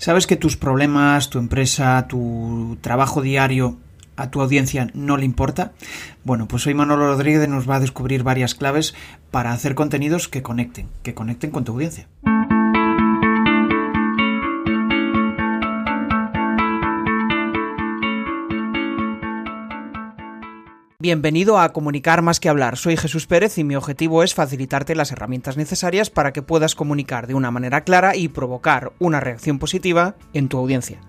¿Sabes que tus problemas, tu empresa, tu trabajo diario a tu audiencia no le importa? Bueno, pues hoy Manolo Rodríguez nos va a descubrir varias claves para hacer contenidos que conecten, que conecten con tu audiencia. Bienvenido a Comunicar más que hablar. Soy Jesús Pérez y mi objetivo es facilitarte las herramientas necesarias para que puedas comunicar de una manera clara y provocar una reacción positiva en tu audiencia.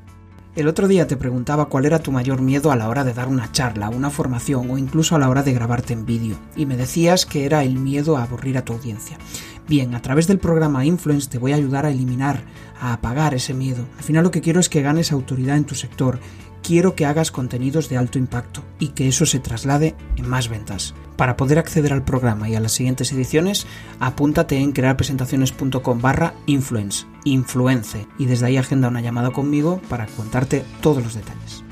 El otro día te preguntaba cuál era tu mayor miedo a la hora de dar una charla, una formación o incluso a la hora de grabarte en vídeo, y me decías que era el miedo a aburrir a tu audiencia. Bien, a través del programa Influence te voy a ayudar a eliminar, a apagar ese miedo. Al final lo que quiero es que ganes autoridad en tu sector, quiero que hagas contenidos de alto impacto y que eso se traslade en más ventas. Para poder acceder al programa y a las siguientes ediciones, apúntate en crearpresentaciones.com barra influence, influence, y desde ahí agenda una llamada conmigo para contarte todos los detalles.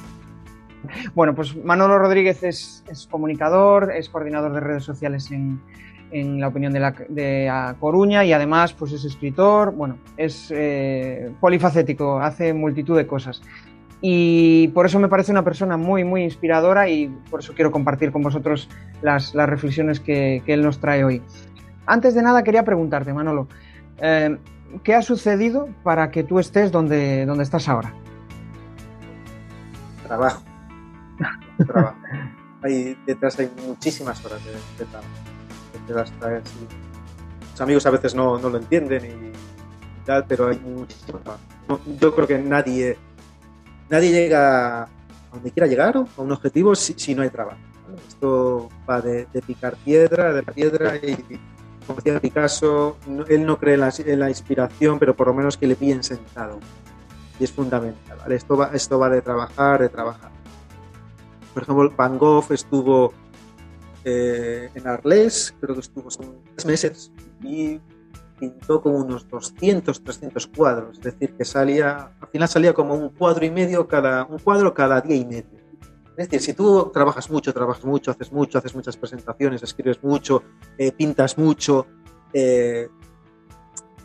Bueno, pues Manolo Rodríguez es, comunicador, es coordinador de redes sociales en, la opinión de, la, Coruña y además pues es escritor, bueno, es eh, polifacético, hace multitud de cosas y por eso me parece una persona muy, muy inspiradora y por eso quiero compartir con vosotros las, reflexiones que, él nos trae hoy. Antes de nada quería preguntarte, Manolo, eh, ¿qué ha sucedido para que tú estés donde, donde estás ahora? Trabajo. trabajo. Ahí detrás hay muchísimas horas de, trabajo. Los amigos a veces no, no lo entienden y tal, pero hay muchísimo trabajo. yo creo que nadie nadie llega a donde quiera llegar o a un objetivo si, no hay trabajo. Esto va de, picar piedra, de la piedra y, como decía Picasso, él no cree en la, inspiración, pero por lo menos que le pillen sentado. Y es fundamental. Esto, va, esto va de trabajar, de trabajar. Por ejemplo, Van Gogh estuvo eh, en Arles, creo que estuvo son tres meses, y pintó como unos 200, 300 cuadros, es decir, que salía, al final salía como un cuadro y medio cada, un cuadro cada día y medio. Es decir, si tú trabajas mucho, trabajas mucho, haces mucho, haces muchas presentaciones, escribes mucho, eh, pintas mucho, eh,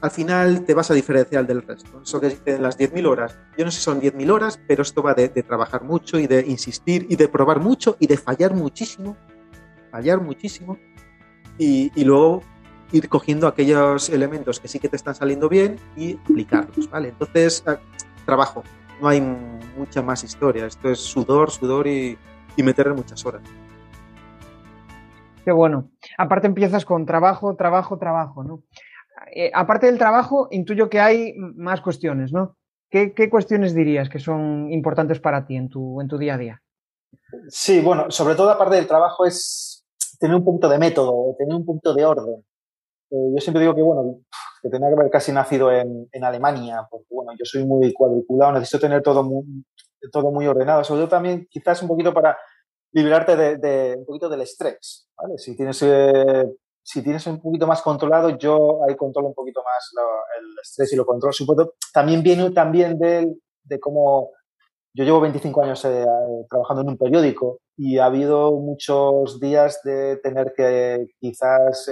al final te vas a diferenciar del resto. Eso que dice las 10.000 horas. Yo no sé si son 10.000 horas, pero esto va de, de, trabajar mucho y de insistir y de probar mucho y de fallar muchísimo, fallar muchísimo y, y luego ir cogiendo aquellos elementos que sí que te están saliendo bien y aplicarlos, ¿vale? Entonces, ah, trabajo, no hay mucha más historia, esto es sudor, sudor y, y meterle muchas horas. Qué bueno. Aparte empiezas con trabajo, trabajo, trabajo, ¿no? Eh, aparte del trabajo, intuyo que hay más cuestiones, ¿no? ¿Qué, ¿Qué, cuestiones dirías que son importantes para ti en tu, en tu día a día? Sí, bueno, sobre todo aparte del trabajo es tener un punto de método, tener un punto de orden. Eh, yo siempre digo que, bueno, que tenía que haber casi nacido en, en, Alemania, porque, bueno, yo soy muy cuadriculado, necesito tener todo muy, todo muy ordenado, sobre todo también quizás un poquito para liberarte de, de un poquito del estrés, ¿vale? Si tienes, eh, si tienes un poquito más controlado, yo ahí controlo un poquito más el estrés y lo controlo. Supongo, también viene también de, de cómo yo llevo 25 años eh, trabajando en un periódico y ha habido muchos días de tener que quizás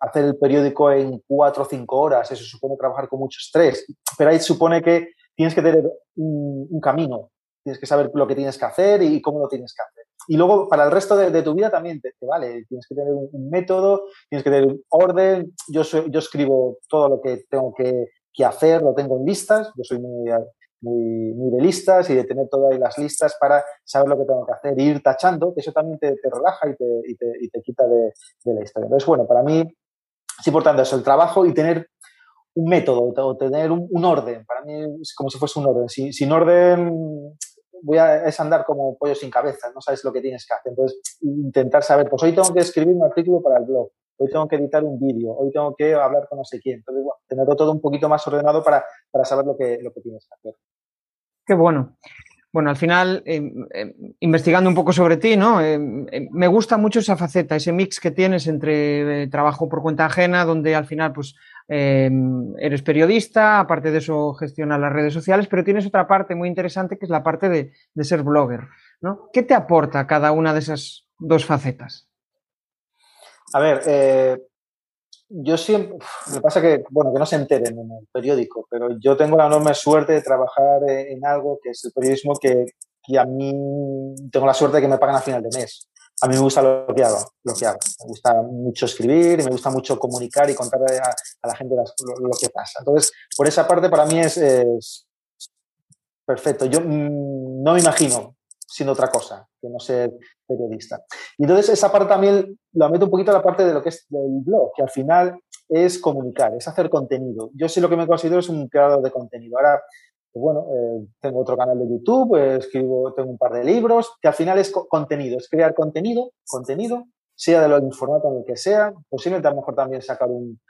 hacer el periódico en cuatro o cinco horas, eso supone trabajar con mucho estrés, pero ahí supone que tienes que tener un, camino, tienes que saber lo que tienes que hacer y cómo lo tienes que hacer. Y luego para el resto de, tu vida también te, vale, tienes que tener un, método, tienes que tener orden, yo, yo escribo todo lo que tengo que, que hacer, lo tengo en listas, yo soy muy, muy, muy, de listas y de tener todas las listas para saber lo que tengo que hacer e ir tachando, que eso también te, te relaja y te, y te, y te quita de, de, la historia. Entonces, bueno, para mí es importante eso, el trabajo y tener un método o tener un, orden. Para mí es como si fuese un orden. Si, sin orden voy a, es andar como pollo sin cabeza, no sabes lo que tienes que hacer. Entonces, intentar saber, pues hoy tengo que escribir un artículo para el blog, hoy tengo que editar un vídeo, hoy tengo que hablar con no sé quién. Entonces, bueno, tenerlo todo un poquito más ordenado para, para saber lo que, lo que tienes que hacer. Qué bueno. Bueno, al final, eh, eh, investigando un poco sobre ti, ¿no? Eh, me gusta mucho esa faceta, ese mix que tienes entre trabajo por cuenta ajena, donde al final, pues, eres periodista, aparte de eso gestionas las redes sociales, pero tienes otra parte muy interesante que es la parte de, de ser blogger, ¿no? ¿Qué te aporta cada una de esas dos facetas? A ver, yo siempre, me pasa que, bueno, que no se enteren en el periódico, pero yo tengo la enorme suerte de trabajar en algo que es el periodismo que, a mí tengo la suerte de que me pagan a final de mes. A mí me gusta lo que hago, lo que. Me gusta mucho escribir y me gusta mucho comunicar y contar a, la gente lo, que pasa. Entonces, por esa parte para mí es, perfecto. Yo mm, no me imagino siendo otra cosa que no ser periodista. Y entonces esa parte también la meto un poquito a la parte de lo que es el blog, que al final es comunicar, es hacer contenido. Yo sí lo que me considero es un creador de contenido. Ahora, pues bueno, eh, tengo otro canal de YouTube, eh, escribo, tengo un par de libros, que al final es contenido, es crear contenido, contenido, sea de lo formato en el que sea, posiblemente a lo mejor también sacar un,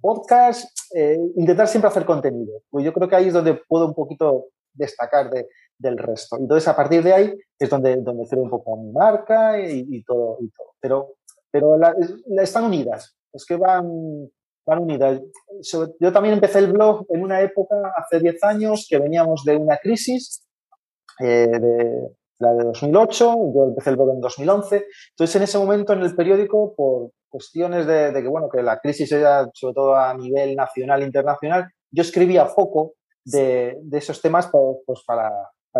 podcast, eh, intentar siempre hacer contenido. Pues yo creo que ahí es donde puedo un poquito destacar de, del resto. Entonces, a partir de ahí es donde, donde creo un poco mi marca y, todo, y todo. Pero, pero están unidas, es que van, van unidas. Yo también empecé el blog en una época, hace 10 años, que veníamos de una crisis, eh, de la de 2008, yo empecé el blog en 2011. Entonces, en ese momento en el periódico, por cuestiones de, de que, bueno, que la crisis era sobre todo a nivel nacional e internacional, yo escribía poco de, de esos temas pues, para,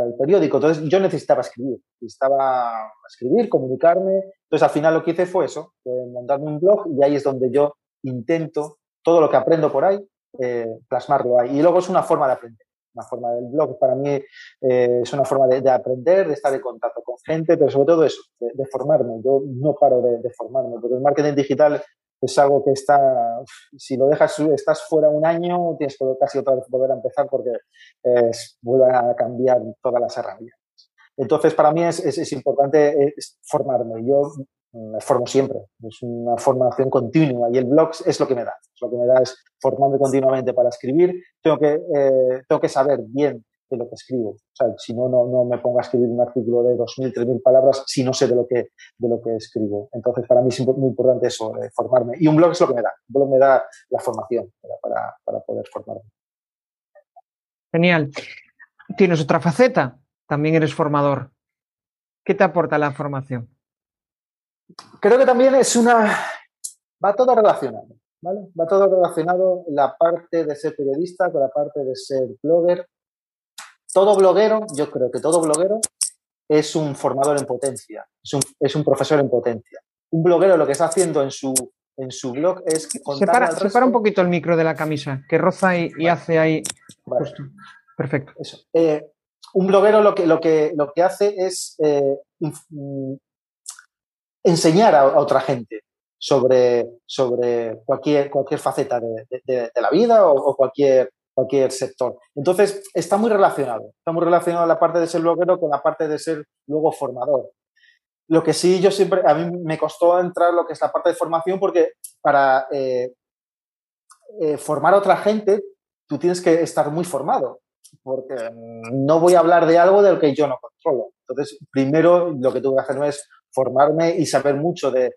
el periódico. Entonces yo necesitaba escribir, necesitaba escribir, comunicarme. Entonces al final lo que hice fue eso, montarme un blog y ahí es donde yo intento todo lo que aprendo por ahí, eh, plasmarlo ahí. Y luego es una forma de aprender. Una forma del blog para mí eh, es una forma de, aprender, de estar en contacto con gente, pero sobre todo eso, de, formarme. Yo no paro de, formarme, porque el marketing digital es algo que está, si lo dejas, estás fuera un año, tienes que casi otra vez volver a empezar porque vuelve a cambiar todas las herramientas. Entonces, para mí es, es, importante formarme. Yo me formo siempre, es una formación continua y el blog es lo que me da. Lo que me da es formarme continuamente para escribir. Tengo que, eh, tengo que saber bien de lo que escribo. O sea, si no, no, me pongo a escribir un artículo de 2.000, 3.000 palabras si no sé de lo que, de lo que escribo. Entonces, para mí es muy importante eso, formarme. Y un blog es lo que me da. Un blog me da la formación para, para poder formarme. Genial. Tienes otra faceta. También eres formador. ¿Qué te aporta la formación? Creo que también es una... Va todo relacionado. ¿Vale? Va todo relacionado la parte de ser periodista con la parte de ser blogger todo bloguero, yo creo que todo bloguero es un formador en potencia, es un, profesor en potencia. Un bloguero lo que está haciendo en su, en su blog es separa, separa un poquito el micro de la camisa, que roza y, hace ahí. Perfecto. Eh, un bloguero lo que, lo que, lo que hace es eh, mm, enseñar a, otra gente sobre, sobre cualquier, cualquier faceta de, la vida o, cualquier cualquier sector. Entonces, está muy relacionado. Está muy relacionado la parte de ser bloguero con la parte de ser luego formador. Lo que sí, yo siempre, a mí me costó entrar lo que es la parte de formación porque para eh, eh, formar a otra gente, tú tienes que estar muy formado, porque no voy a hablar de algo del que yo no controlo. Entonces, primero lo que tengo que hacer es formarme y saber mucho de,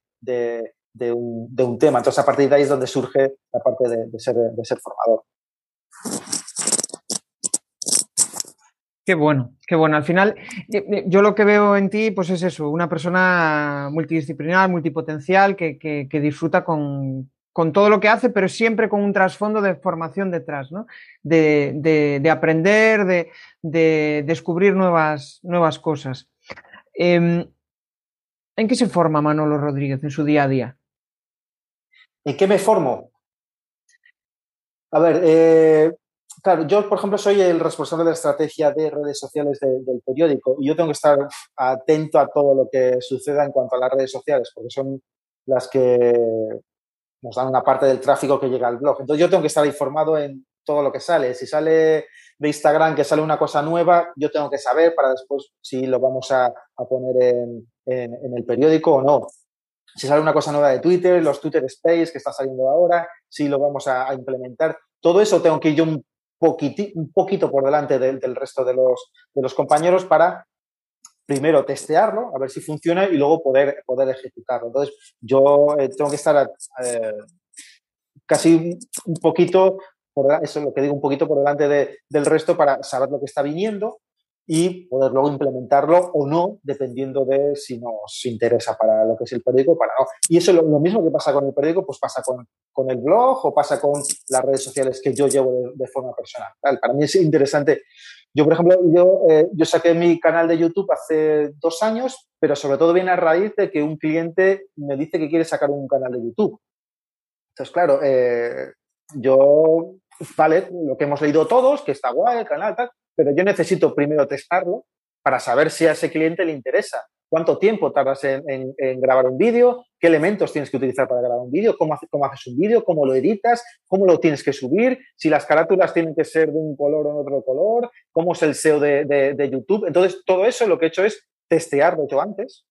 un, tema. Entonces, a partir de ahí es donde surge la parte de ser formador. Qué bueno, qué bueno. Al final, eh, eh, yo lo que veo en ti, pues es eso, una persona multidisciplinar, multipotencial, que, disfruta con, todo lo que hace, pero siempre con un trasfondo de formación detrás, ¿no? De, aprender, de, descubrir nuevas, nuevas cosas. Em, ¿En qué se forma Manolo Rodríguez en su día a día? ¿En qué me formo? A ver, eh, claro, yo, por ejemplo, soy el responsable de la estrategia de redes sociales del periódico y yo tengo que estar atento a todo lo que suceda en cuanto a las redes sociales, porque son las que nos dan una parte del tráfico que llega al blog. Entonces, yo tengo que estar informado en todo lo que sale. Si sale de Instagram que sale una cosa nueva, yo tengo que saber para después si lo vamos a, poner en, en el periódico o no si sale una cosa nueva de Twitter, los Twitter Space que está saliendo ahora, si lo vamos a, implementar. Todo eso tengo que ir yo un, un poquito por delante del, resto de los, de los compañeros para primero testearlo, a ver si funciona y luego poder, poder ejecutarlo. Entonces, yo eh, tengo que estar casi un poquito, por, eso es lo que digo, un poquito por delante del resto para saber lo que está viniendo y poder luego implementarlo o no, dependiendo de si nos interesa para lo que es el periódico o para no. Y eso es lo, mismo que pasa con el periódico, pues pasa con, con, el blog o pasa con las redes sociales que yo llevo de, forma personal. Para mí es interesante. Yo, por ejemplo, yo, eh, yo saqué mi canal de YouTube hace dos años, pero sobre todo viene a raíz de que un cliente me dice que quiere sacar un canal de YouTube. Entonces, claro, eh, yo, vale, lo que hemos leído todos, que está guay el canal, tal, pero yo necesito primero testarlo para saber si a ese cliente le interesa. ¿Cuánto tiempo tardas en, grabar un vídeo? ¿Qué elementos tienes que utilizar para grabar un vídeo? ¿Cómo, ¿Cómo, haces un vídeo? ¿Cómo lo editas? ¿Cómo lo tienes que subir? Si las carátulas tienen que ser de un color o de otro color. ¿Cómo es el SEO de, de YouTube? Entonces, todo eso lo que he hecho es testearlo yo antes.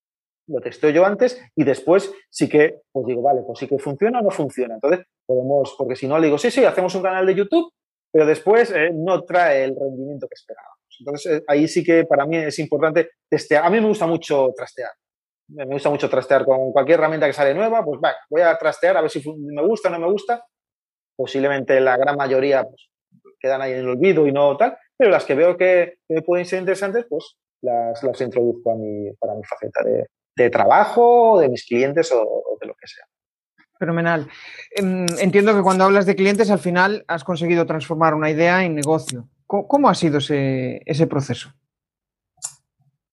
Lo testeo yo antes y después sí que, pues digo, vale, pues sí que funciona o no funciona. Entonces, podemos, porque si no le digo, sí, sí, hacemos un canal de YouTube pero después eh, no trae el rendimiento que esperábamos. Entonces, eh, ahí sí que para mí es importante testear. A mí me gusta mucho trastear. Me gusta mucho trastear con cualquier herramienta que sale nueva, pues voy a trastear a ver si me gusta o no me gusta. Posiblemente la gran mayoría pues, quedan ahí en el olvido y no tal, pero las que veo que, me pueden ser interesantes, pues las, introduzco a mi, para mi faceta de trabajo, de mis clientes o de lo que sea. Fenomenal. Em, entiendo que cuando hablas de clientes, al final has conseguido transformar una idea en negocio. ¿Cómo, ha sido ese, proceso?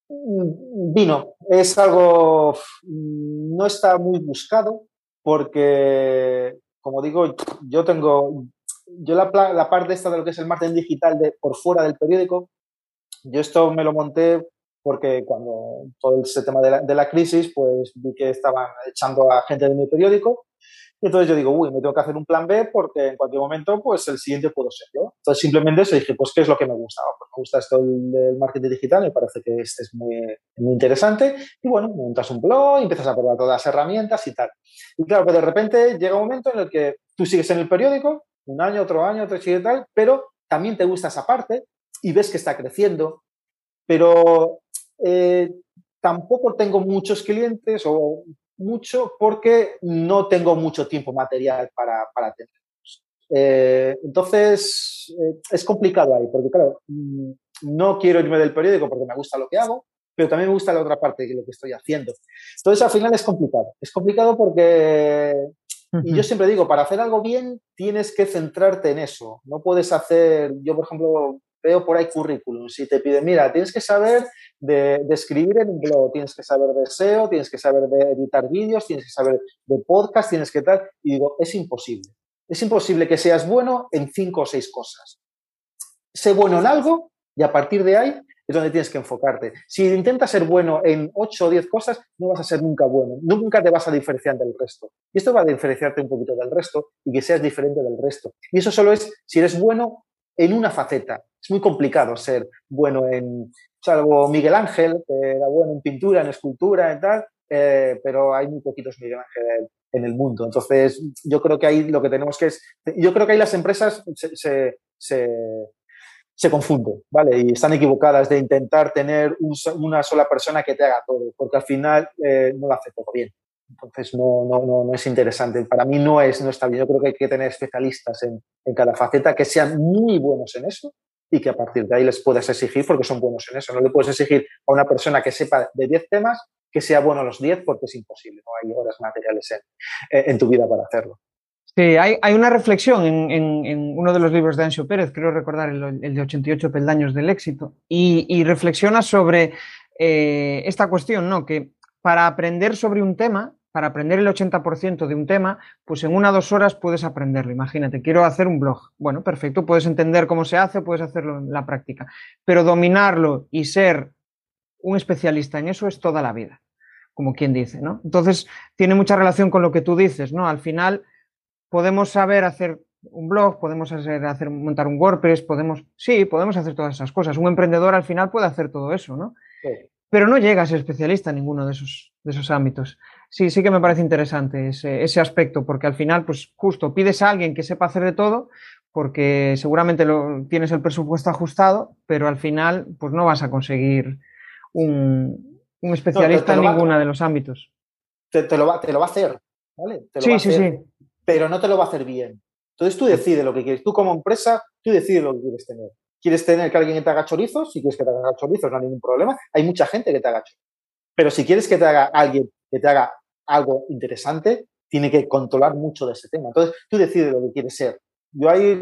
Mm, vino. Es algo, no está muy buscado porque, como digo, yo tengo, yo la, la parte esta de lo que es el marketing digital de, por fuera del periódico, yo esto me lo monté porque cuando todo ese tema de la, de la, crisis, pues vi que estaban echando a gente de mi periódico entonces yo digo, uy, me tengo que hacer un plan B porque en cualquier momento, pues el siguiente puedo ser yo. Entonces simplemente se dije, pues, ¿qué es lo que me gusta? Pues me gusta esto del marketing digital, me parece que este es muy, interesante. Y bueno, montas un blog, empiezas a probar todas las herramientas y tal. Y claro, que de repente llega un momento en el que tú sigues en el periódico, un año, otro año, otro y tal, pero también te gusta esa parte y ves que está creciendo. Pero eh, tampoco tengo muchos clientes o mucho porque no tengo mucho tiempo material para, para tenerlos. Eh, entonces, eh, es complicado ahí, porque claro, mm, no quiero irme del periódico porque me gusta lo que hago, pero también me gusta la otra parte de lo que estoy haciendo. Entonces, al final es complicado. Es complicado porque, y yo siempre digo, para hacer algo bien tienes que centrarte en eso. No puedes hacer, yo por ejemplo, veo por ahí currículum, si te piden, mira, tienes que saber de, escribir en un blog, tienes que saber de SEO, tienes que saber de editar vídeos, tienes que saber de podcast, tienes que tal, y digo, es imposible. Es imposible que seas bueno en cinco o seis cosas. Sé bueno en algo y a partir de ahí es donde tienes que enfocarte. Si intentas ser bueno en ocho o diez cosas, no vas a ser nunca bueno. Nunca te vas a diferenciar del resto. Y esto va a diferenciarte un poquito del resto y que seas diferente del resto. Y eso solo es si eres bueno en una faceta. Es muy complicado ser bueno en, salvo Miguel Ángel, que era bueno en pintura, en escultura y tal, eh, pero hay muy poquitos Miguel Ángel en el mundo. Entonces, yo creo que ahí lo que tenemos que es, yo creo que ahí las empresas se, se, confunden, ¿vale? Y están equivocadas de intentar tener una sola persona que te haga todo, porque al final eh, no lo hace todo bien. Entonces no, no, no, no, es interesante. Para mí no, es, no está bien. Yo creo que hay que tener especialistas en, cada faceta que sean muy buenos en eso y que a partir de ahí les puedas exigir porque son buenos en eso. No le puedes exigir a una persona que sepa de 10 temas que sea bueno los 10 porque es imposible. No hay horas materiales en, en tu vida para hacerlo. Sí, hay, hay una reflexión en, en, uno de los libros de Ancho Pérez, creo recordar el, el de 88 peldaños del éxito, y, y reflexiona sobre eh, esta cuestión, ¿no? Que para aprender sobre un tema, para aprender el 80% de un tema, pues en una o dos horas puedes aprenderlo. Imagínate, quiero hacer un blog. Bueno, perfecto, puedes entender cómo se hace, puedes hacerlo en la práctica. Pero dominarlo y ser un especialista en eso es toda la vida, como quien dice, ¿no? Entonces, tiene mucha relación con lo que tú dices, ¿no? Al final, podemos saber hacer un blog, podemos hacer, hacer montar un WordPress, podemos, sí, podemos hacer todas esas cosas. Un emprendedor al final puede hacer todo eso, ¿no? Sí pero no llega a ser especialista en ninguno de esos, de esos ámbitos. Sí, sí que me parece interesante ese, ese, aspecto, porque al final, pues justo pides a alguien que sepa hacer de todo, porque seguramente lo, tienes el presupuesto ajustado, pero al final, pues no vas a conseguir un, un especialista en ninguno de los ámbitos. Te, te, lo va, te, lo va, a hacer, ¿vale? Te lo sí, va a sí, hacer, sí. Pero no te lo va a hacer bien. Entonces tú decides lo que quieres. Tú como empresa, tú decides lo que quieres tener. ¿Quieres tener que alguien te haga chorizos? Si quieres que te haga chorizos, no hay ningún problema. Hay mucha gente que te haga chorizos. Pero si quieres que te haga alguien que te haga algo interesante, tiene que controlar mucho de ese tema. Entonces, tú decides lo que quieres ser. Yo, ahí,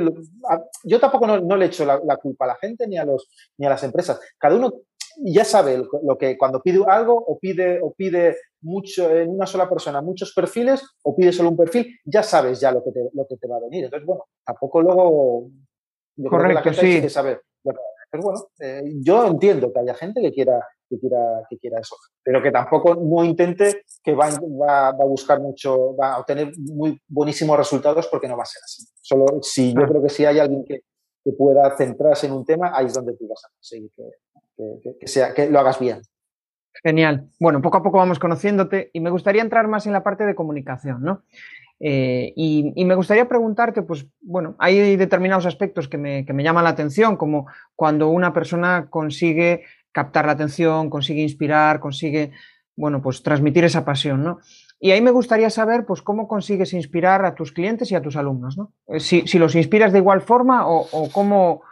yo tampoco no, le echo la, culpa a la gente ni a, los, ni a las empresas. Cada uno ya sabe lo que cuando pide algo o pide, o pide mucho en una sola persona muchos perfiles o pide solo un perfil, ya sabes ya lo que te, lo que te va a venir. Entonces, bueno, tampoco luego... Yo Correcto, creo que la gente sí. que saber. Pero bueno, eh, yo entiendo que haya gente que quiera, que quiera, que quiera eso, pero que tampoco no intente que va, va, a buscar mucho, va a obtener muy buenísimos resultados porque no va a ser así. Solo si yo creo que si hay alguien que, que pueda centrarse en un tema, ahí es donde tú vas a conseguir que, que, sea, que lo hagas bien. Genial. Bueno, poco a poco vamos conociéndote y me gustaría entrar más en la parte de comunicación, ¿no? Eh, y, me gustaría preguntarte, pues bueno, hay determinados aspectos que me, que me, llaman la atención, como cuando una persona consigue captar la atención, consigue inspirar, consigue, bueno, pues transmitir esa pasión, ¿no? Y ahí me gustaría saber, pues, cómo consigues inspirar a tus clientes y a tus alumnos, ¿no? Eh, si, si los inspiras de igual forma o, cómo,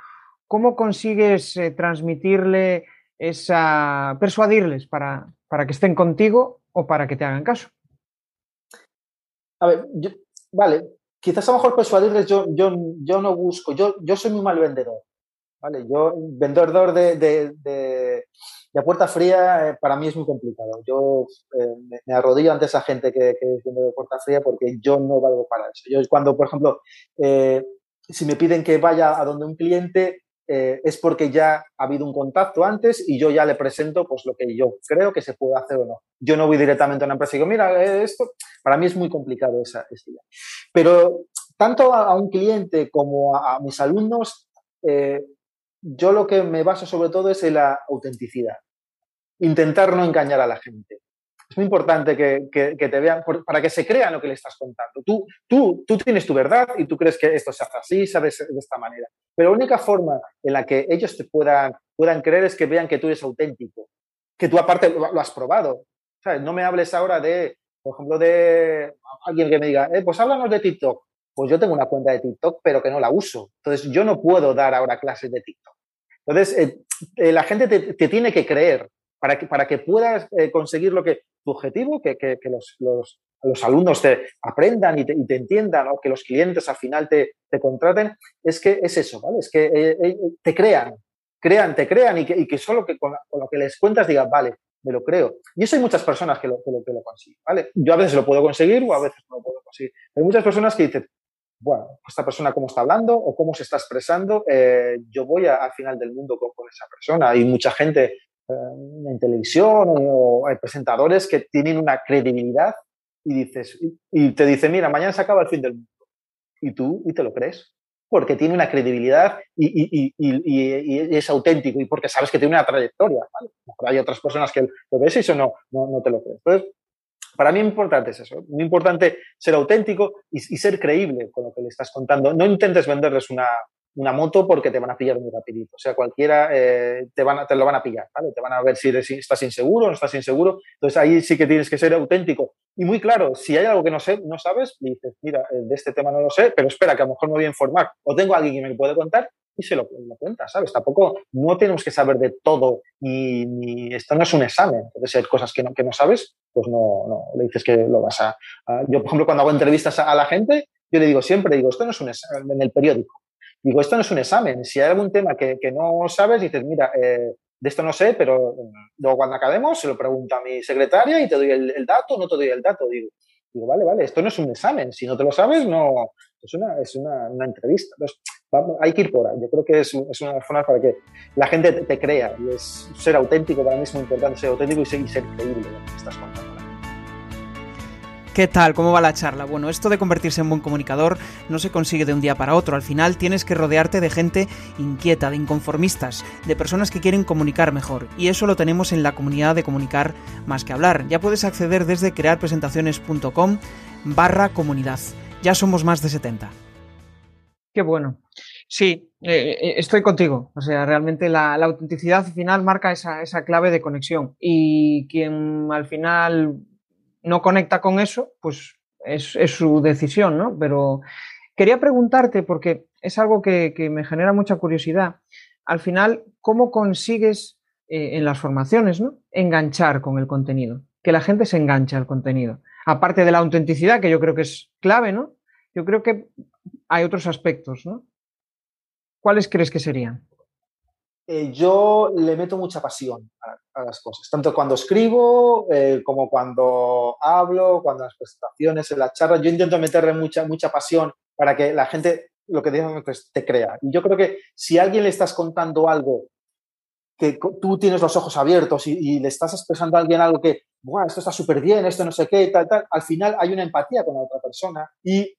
cómo, consigues eh, transmitirle esa, persuadirles para, para que estén contigo o para que te hagan caso. A ver, vale, quizás a lo mejor persuadirles yo, yo, yo no busco, yo, yo soy muy mal vendedor, ¿vale? Yo, vendedor de, de, de, de puerta fría, eh, para mí es muy complicado. Yo eh, me, arrodillo ante esa gente que, que es vendedor de puerta fría porque yo no valgo para eso. Yo cuando, por ejemplo, eh, si me piden que vaya a donde un cliente, eh, es porque ya ha habido un contacto antes y yo ya le presento pues lo que yo creo que se puede hacer o no. Yo no voy directamente a una empresa y digo, mira, eh, esto, para mí es muy complicado esa, esa Pero tanto a, un cliente como a, mis alumnos, eh, yo lo que me baso sobre todo es en la autenticidad. Intentar no engañar a la gente es muy importante que, te vean para que se crean lo que le estás contando. Tú, tú, tú tienes tu verdad y tú crees que esto se hace así, sabes de esta manera. Pero la única forma en la que ellos te puedan, puedan creer es que vean que tú eres auténtico, que tú aparte lo, has probado. No me hables ahora de, por ejemplo, de alguien que me diga, eh, pues háblanos de TikTok. Pues yo tengo una cuenta de TikTok, pero que no la uso. Entonces, yo no puedo dar ahora clases de TikTok. Entonces, eh, eh, la gente te, tiene que creer para que, para que puedas eh, conseguir lo que tu objetivo, que, que, los, los, los, alumnos te aprendan y te, y te entiendan, o que los clientes al final te, te, contraten, es que es eso, ¿vale? Es que eh, eh, te crean, crean, te crean y que, y que solo que con, lo que les cuentas digan, vale, me lo creo. Y eso hay muchas personas que lo, que lo, que lo consiguen, ¿vale? Yo a veces lo puedo conseguir o a veces no lo puedo conseguir. Hay muchas personas que dicen, bueno, esta persona cómo está hablando o cómo se está expresando, eh, yo voy a, al final del mundo con, con, esa persona. Hay mucha gente eh, en televisión o hay presentadores que tienen una credibilidad y dices y te dice mira mañana se acaba el fin del mundo y tú y te lo crees porque tiene una credibilidad y, es auténtico y porque sabes que tiene una trayectoria hay otras personas que lo ves y eso no, no, te lo crees. Entonces para mí importante es eso muy importante ser auténtico y, ser creíble con lo que le estás contando. No intentes venderles una, una moto porque te van a pillar muy rapidito. O sea, cualquiera eh, te, van a, te lo van a pillar, ¿vale? Te van a ver si, estás inseguro o no estás inseguro. Entonces ahí sí que tienes que ser auténtico. Y muy claro, si hay algo que no sé, no sabes, dices, mira, eh, de este tema no lo sé, pero espera, que a lo mejor me voy a informar. O tengo a alguien que me puede contar y se lo, lo cuenta, ¿sabes? Tampoco no tenemos que saber de todo y, esto no es un examen. Entonces, si hay cosas que no, que no sabes, pues no, no le dices que lo vas a, Yo, por ejemplo, cuando hago entrevistas a, a la gente, yo le digo siempre, digo, esto no es un examen en el periódico Digo, esto no es un examen. Si hay algún tema que, que no sabes, dices, mira, eh, de esto no sé, pero mm, luego cuando acabemos se lo pregunto a mi secretaria y te doy el, dato, no te doy el dato. Digo, digo, vale, vale, esto no es un examen. Si no te lo sabes, no, es una, es una, entrevista. Entonces, hay que ir por ahí. Yo creo que es, es una forma para que la gente te, crea y es ser auténtico. Para mí es muy importante ser auténtico y ser, y ser creíble en lo que estás contando. ¿Qué tal? ¿Cómo va la charla? Bueno, esto de convertirse en buen comunicador no se consigue de un día para otro. Al final tienes que rodearte de gente inquieta, de inconformistas, de personas que quieren comunicar mejor. Y eso lo tenemos en la comunidad de comunicar más que hablar. Ya puedes acceder desde crearpresentaciones.com barra comunidad. Ya somos más de 70. Qué bueno. Sí, eh, eh, estoy contigo. O sea, realmente la, autenticidad final marca esa, esa clave de conexión. Y quien al final no conecta con eso, pues es, su decisión, ¿no? Pero quería preguntarte, porque es algo que, me genera mucha curiosidad. al final, ¿cómo consigues eh, en las formaciones, ¿no? Enganchar con el contenido, que la gente se enganche al contenido. Aparte de la autenticidad, que yo creo que es clave, ¿no? Yo creo que hay otros aspectos, ¿no? ¿Cuáles crees que serían? Eh, yo le meto mucha pasión a, las cosas, tanto cuando escribo eh, como cuando hablo, cuando en las presentaciones, en las charlas. Yo intento meterle mucha, mucha pasión para que la gente, lo que digo, pues, te crea. Y yo creo que si a alguien le estás contando algo que tú tienes los ojos abiertos y, le estás expresando a alguien algo que, Buah, esto está súper bien, esto no sé qué, tal, tal, al final hay una empatía con la otra persona y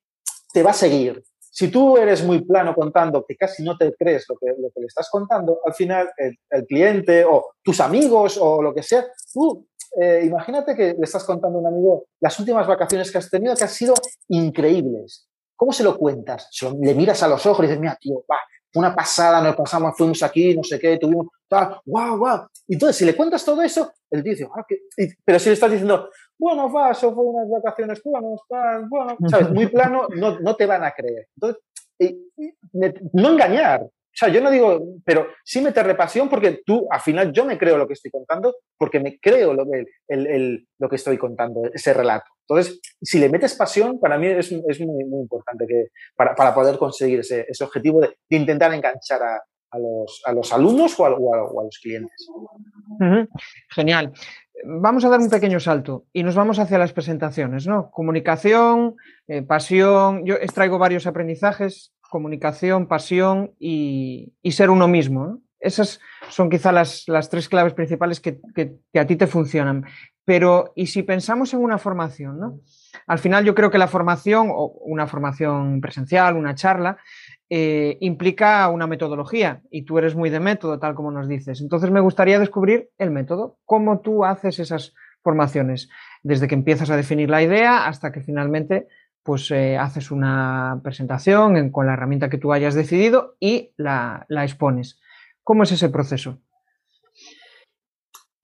te va a seguir. Si tú eres muy plano contando que casi no te crees lo que, lo que le estás contando, al final el, cliente o tus amigos o lo que sea, tú eh, imagínate que le estás contando a un amigo las últimas vacaciones que has tenido que han sido increíbles. ¿Cómo se lo cuentas? le miras a los ojos y dices, mira, tío, va, una pasada, nos pasamos, fuimos aquí, no sé qué, tuvimos tal, guau, guau. Entonces, si le cuentas todo eso, él dice, ah, pero si le estás diciendo, bueno, va, eso fue unas vacaciones buenas, tal, bueno, ¿sabes? Muy plano, no, no te van a creer. Entonces, no engañar. O sea, yo no digo, pero sí meterle pasión porque tú, al final, yo me creo lo que estoy contando porque me creo lo, el, lo que estoy contando, ese relato. Entonces, si le metes pasión, para mí es, es muy, muy, importante que, para, para, poder conseguir ese, ese objetivo de, de, intentar enganchar a, a, los, a los, alumnos o a, los clientes. Genial vamos a dar un pequeño salto y nos vamos hacia las presentaciones, ¿no? Comunicación, eh, pasión, yo extraigo varios aprendizajes, comunicación, pasión y, ser uno mismo. Esas son quizá las, tres claves principales que, a ti te funcionan. Pero, ¿y si pensamos en una formación? ¿no? Al final yo creo que la formación, o una formación presencial, una charla, eh, implica una metodología y tú eres muy de método, tal como nos dices. Entonces me gustaría descubrir el método, cómo tú haces esas formaciones, desde que empiezas a definir la idea hasta que finalmente pues eh, haces una presentación con la herramienta que tú hayas decidido y la expones. ¿Cómo es ese proceso?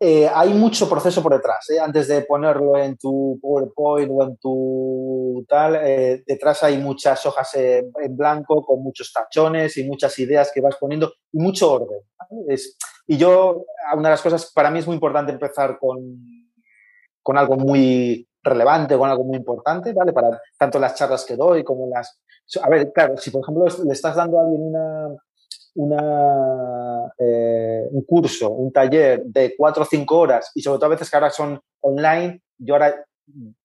Eh, hay mucho proceso por detrás. ¿eh? Antes de ponerlo en tu PowerPoint o en tu tal, eh, detrás hay muchas hojas en blanco con muchos tachones y muchas ideas que vas poniendo y mucho orden. y yo, una de las cosas, para mí es muy importante empezar con, con algo muy relevante, con algo muy importante, ¿vale? Para tanto las charlas que doy como las... A ver, claro, si por ejemplo le estás dando a alguien una, una, eh, un curso, un taller de cuatro o cinco horas y sobre todo a veces que ahora son online, yo ahora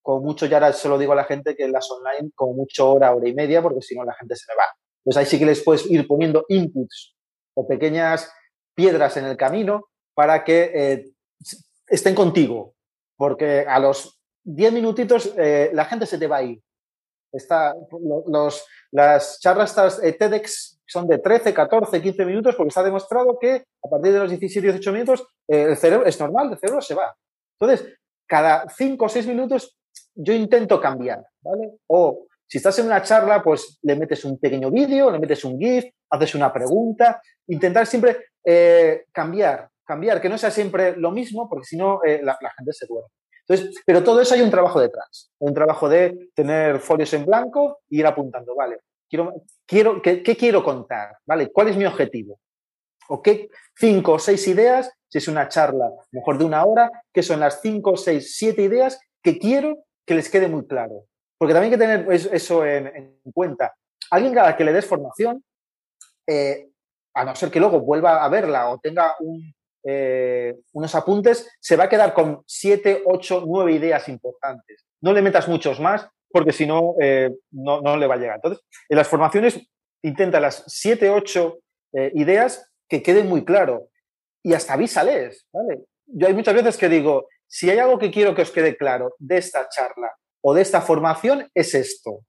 como mucho ya ahora solo digo a la gente que las online como mucho hora, hora y media porque si no la gente se me va. Entonces ahí sí que les puedes ir poniendo inputs o pequeñas piedras en el camino para que eh, estén contigo porque a los diez minutitos eh, la gente se te va a ir. Está, los, las charlas TEDx son de 13, 14, 15 minutos porque está demostrado que a partir de los 17, 18 minutos eh, el cerebro es normal, el cerebro se va. Entonces, cada 5 o 6 minutos yo intento cambiar, ¿vale? O si estás en una charla, pues le metes un pequeño vídeo, le metes un GIF, haces una pregunta, intentar siempre eh, cambiar, cambiar, que no sea siempre lo mismo, porque si no eh, la, gente se duerme. Entonces, pero todo eso hay un trabajo detrás, un trabajo de tener folios en blanco e ir apuntando, vale, quiero, quiero, ¿qué, quiero contar? ¿Vale? ¿Cuál es mi objetivo? ¿O qué cinco o seis ideas, si es una charla mejor de una hora, que son las cinco, seis, siete ideas que quiero que les quede muy claro? Porque también hay que tener eso en, cuenta. Alguien a que le des formación, eh, a no ser que luego vuelva a verla o tenga eh, unos apuntes, se va a quedar con siete, ocho, nueve ideas importantes. No le metas muchos más porque si no, eh, no, le va a llegar. Entonces, en las formaciones intenta las 7, 8 eh, ideas que queden muy claro y hasta avísales, ¿vale? Yo hay muchas veces que digo, si hay algo que quiero que os quede claro de esta charla o de esta formación, es esto.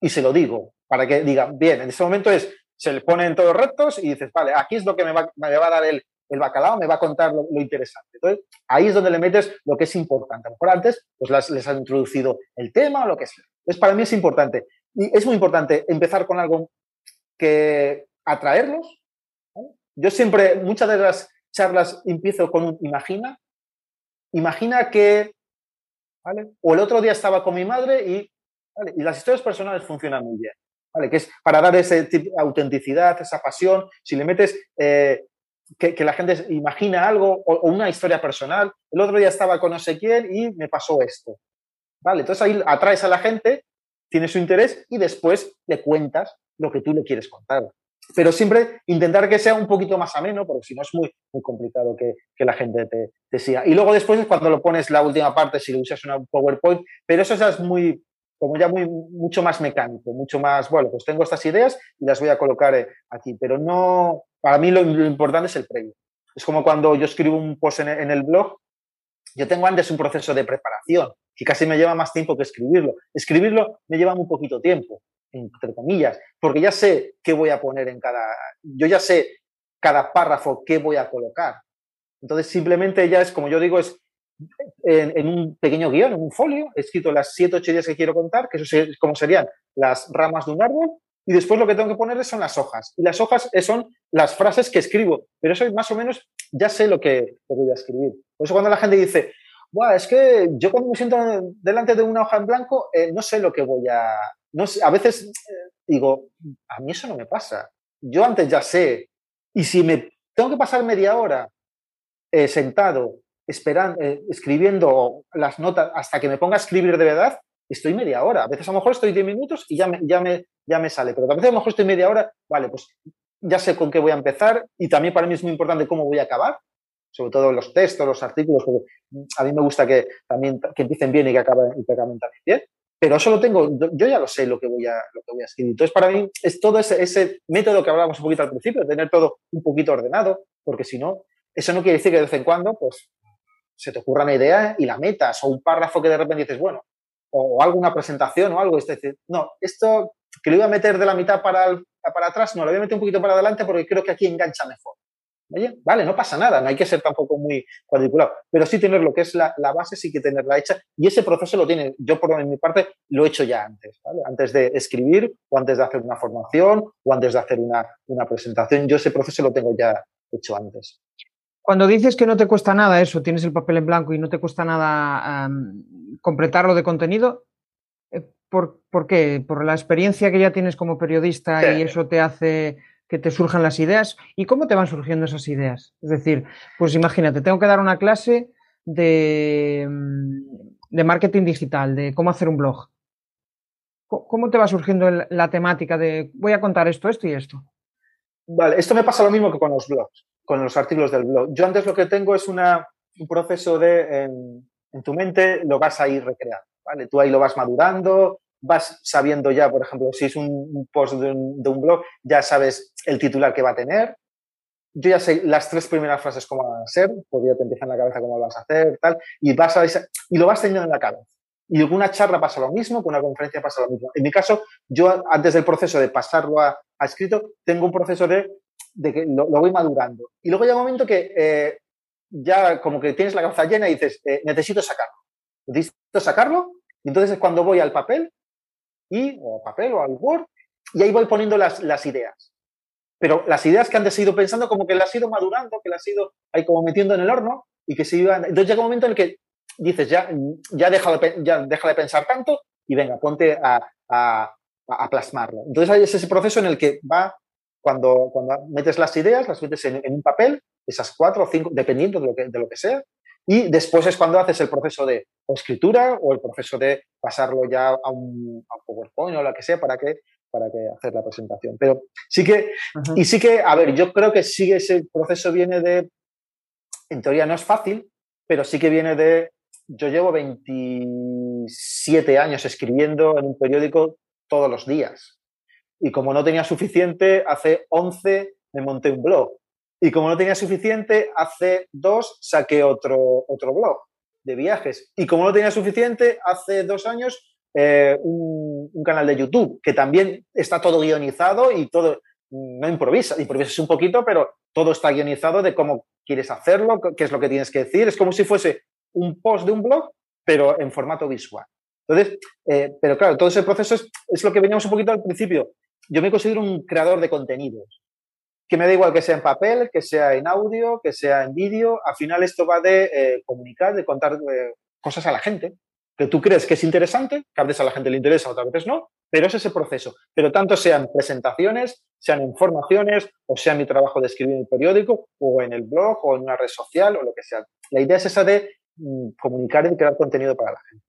Y se lo digo, para que digan, bien, en ese momento es, se le ponen todos retos y dices, vale, aquí es lo que me va, me va a dar el, el bacalao me va a contar lo, interesante. Entonces, ahí es donde le metes lo que es importante. A lo mejor antes pues les han introducido el tema o lo que sea. Entonces, para mí es importante. Y es muy importante empezar con algo que atraerlos. Yo siempre, muchas de las charlas empiezo con un imagina. Imagina que, ¿vale? O el otro día estaba con mi madre y, y las historias personales funcionan muy bien. ¿Vale? Que es para dar ese tipo de autenticidad, esa pasión. Si le metes eh, que, la gente imagina algo o, una historia personal. El otro día estaba con no sé quién y me pasó esto. ¿Vale? Entonces ahí atraes a la gente, tiene su interés y después le cuentas lo que tú le quieres contar. Pero siempre intentar que sea un poquito más ameno, porque si no es muy, muy complicado que, que la gente te, te, siga. Y luego después es cuando lo pones la última parte, si lo usas una PowerPoint, pero eso es muy, como ya muy, mucho más mecánico, mucho más, bueno, pues tengo estas ideas y las voy a colocar eh, aquí, pero no, para mí lo, importante es el previo. Es como cuando yo escribo un post en, el blog, yo tengo antes un proceso de preparación, que casi me lleva más tiempo que escribirlo. Escribirlo me lleva muy poquito tiempo, entre comillas, porque ya sé qué voy a poner en cada, yo ya sé cada párrafo qué voy a colocar. Entonces simplemente ya es, como yo digo, es en, un pequeño guion, en un folio, he escrito las siete, ocho ideas que quiero contar, que eso es como serían las ramas de un árbol, y después lo que tengo que ponerle son las hojas. Y las hojas son las frases que escribo. Pero eso más o menos ya sé lo que, voy a escribir. Por eso cuando la gente dice, Buah, es que yo cuando me siento delante de una hoja en blanco, eh, no sé lo que voy a... No a veces eh, digo, a mí eso no me pasa. Yo antes ya sé. Y si me tengo que pasar media hora eh, sentado, esperando, escribiendo las notas hasta que me ponga a escribir de verdad, estoy media hora. A veces a lo mejor estoy 10 minutos y ya me, ya me, ya me sale. Pero a veces a lo mejor estoy media hora, vale, pues ya sé con qué voy a empezar y también para mí es muy importante cómo voy a acabar, sobre todo los textos, los artículos, porque a mí me gusta que también que empiecen bien y que acaben, y que acaben también bien. Pero eso lo tengo, yo ya lo sé lo que voy a, lo que voy a escribir. Entonces, para mí es todo ese, ese método que hablábamos un poquito al principio, tener todo un poquito ordenado, porque si no, eso no quiere decir que de vez en cuando, pues, se te ocurra una idea y la metas, o un párrafo que de repente dices, bueno, o alguna presentación o algo. Es decir, no, esto que lo iba a meter de la mitad para, para atrás, no, lo voy a meter un poquito para adelante porque creo que aquí engancha mejor. Oye, vale, no pasa nada, no hay que ser tampoco muy cuadriculado, pero sí tener lo que es la, la base, sí que tenerla hecha y ese proceso lo tiene, yo por mi parte lo he hecho ya antes. Antes de escribir o antes de hacer una formación o antes de hacer una, una presentación, yo ese proceso lo tengo ya hecho antes. Cuando dices que no te cuesta nada eso, tienes el papel en blanco y no te cuesta nada completarlo de contenido, eh, ¿por, ¿por, qué? ¿Por la experiencia que ya tienes como periodista y eso te hace que te surjan las ideas? ¿Y cómo te van surgiendo esas ideas? Es decir, pues imagínate, tengo que dar una clase de, mm, de marketing digital, de cómo hacer un blog. ¿Cómo te va surgiendo la temática de voy a contar esto, esto y esto? Vale, esto me pasa lo mismo que con los blogs con los artículos del blog. Yo antes lo que tengo es una, un proceso de, en, tu mente lo vas a ir recreando, ¿vale? Tú ahí lo vas madurando, vas sabiendo ya, por ejemplo, si es un, post de un, un, blog, ya sabes el titular que va a tener. Yo ya sé las tres primeras frases cómo van a ser, porque ya te empieza en la cabeza cómo lo vas a hacer, tal, y, vas a, y lo vas teniendo en la cabeza. Y con una charla pasa lo mismo, con una conferencia pasa lo mismo. En mi caso, yo antes del proceso de pasarlo a escrito, tengo un proceso de de que lo, voy madurando. Y luego llega un momento que eh, ya como que tienes la cabeza llena y dices, eh, necesito sacarlo. Necesito sacarlo. Y entonces es cuando voy al papel, y, o papel o al Word, y ahí voy poniendo las, las ideas. Pero las ideas que antes he pensando, como que las he ido madurando, que las he ido ahí como metiendo en el horno, y que se iban. Entonces llega un momento en el que dices, ya, ya, deja, de, ya deja de pensar tanto, y venga, ponte a, a, a plasmarlo. Entonces es ese proceso en el que va cuando, cuando metes las ideas, las metes en, un papel, esas cuatro o cinco, dependiendo de lo, que, de lo que sea, y después es cuando haces el proceso de escritura o el proceso de pasarlo ya a un, PowerPoint o lo que sea para que para que hacer la presentación. Pero sí que, y sí que, a ver, yo creo que sí ese proceso viene de, en teoría no es fácil, pero sí que viene de, yo llevo 27 años escribiendo en un periódico todos los días. Y como no tenía suficiente, hace 11 me monté un blog. Y como no tenía suficiente, hace dos saqué otro, otro blog de viajes. Y como no tenía suficiente, hace dos años eh, un, canal de YouTube, que también está todo guionizado y todo, no improvisa, improvisas un poquito, pero todo está guionizado de cómo quieres hacerlo, qué es lo que tienes que decir. Es como si fuese un post de un blog, pero en formato visual. Entonces, eh, pero claro, todo ese proceso es, es, lo que veníamos un poquito al principio yo me considero un creador de contenidos, que me da igual que sea en papel, que sea en audio, que sea en vídeo, al final esto va de eh, comunicar, de contar eh, cosas a la gente, que tú crees que es interesante, que a veces a la gente le interesa, otras veces no, pero es ese proceso. Pero tanto sean presentaciones, sean informaciones o sea mi trabajo de escribir en el periódico o en el blog o en una red social o lo que sea. La idea es esa de mm, comunicar y crear contenido para la gente.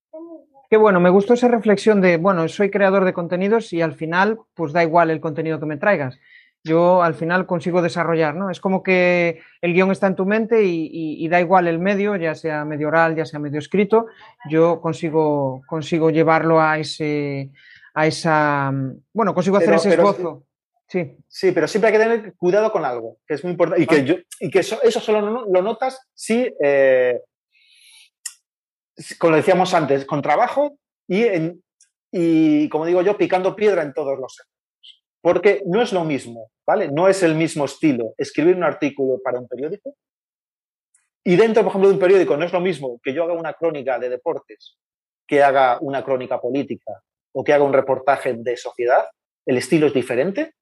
Qué bueno, me gustó esa reflexión de, bueno, soy creador de contenidos y al final, pues da igual el contenido que me traigas yo al final consigo desarrollar, ¿no? Es como que el guion está en tu mente y, da igual el medio, ya sea medio oral, ya sea medio escrito, yo consigo, consigo llevarlo a ese, a esa, bueno, consigo hacer ese esbozo. Sí. sí, pero siempre hay que tener cuidado con algo, que es muy importante, y que, yo, y que eso, eso solo lo notas si, eh, como decíamos antes, con trabajo y, y, como digo yo, picando piedra en todos los porque no es lo mismo, ¿vale? No es el mismo estilo escribir un artículo para un periódico y dentro, por ejemplo, de un periódico no es lo mismo que yo haga una crónica de deportes, que haga una crónica política o que haga un reportaje de sociedad. El estilo es diferente.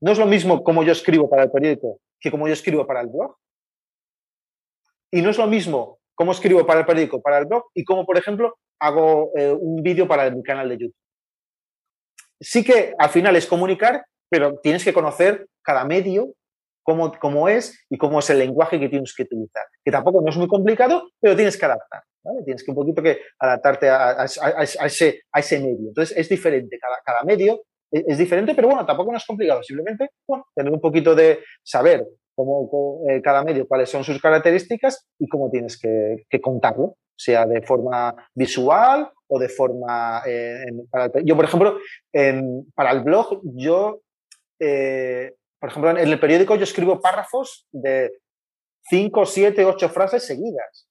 No es lo mismo como yo escribo para el periódico que como yo escribo para el blog. Y no es lo mismo cómo escribo para el periódico, para el blog y cómo, por ejemplo, hago eh, un vídeo para mi canal de YouTube sí que al final es comunicar, pero tienes que conocer cada medio, cómo, cómo es y cómo es el lenguaje que tienes que utilizar. Que tampoco no es muy complicado, pero tienes que adaptar. Tienes que un poquito que adaptarte a, ese, a ese medio. Entonces es diferente, cada, cada medio es, diferente, pero bueno, tampoco no es complicado. Simplemente bueno, tener un poquito de saber cómo, eh, cada medio, cuáles son sus características y cómo tienes que, contarlo, sea de forma visual o de forma... Eh, yo, por ejemplo, para el blog, yo, eh, por ejemplo, en el periódico yo escribo párrafos de 5, 7, 8 frases seguidas.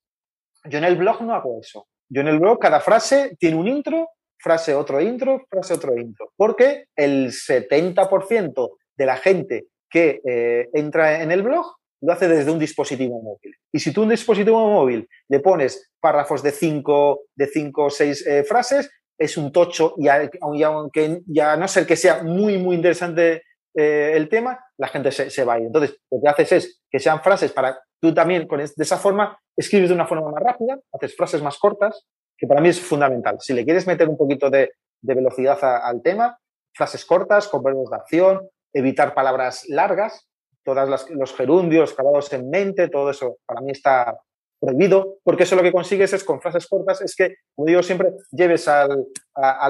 Yo en el blog no hago eso. Yo en el blog cada frase tiene un intro, frase otro intro, frase otro intro. Porque el 70% de la gente que eh, entra en el blog lo hace desde un dispositivo móvil. Y si tú un dispositivo móvil le pones párrafos de cinco, de cinco o seis eh, frases, es un tocho y, aunque ya no ser que sea muy, muy interesante eh, el tema, la gente se, se, va a ir. Entonces, lo que haces es que sean frases para tú también, con de esa forma, escribes de una forma más rápida, haces frases más cortas, que para mí es fundamental. Si le quieres meter un poquito de, de velocidad al tema, frases cortas, con verbos de acción, evitar palabras largas, todos los gerundios acabados en mente, todo eso para mí está prohibido, porque eso lo que consigues es con frases cortas, es que, como digo siempre, lleves al,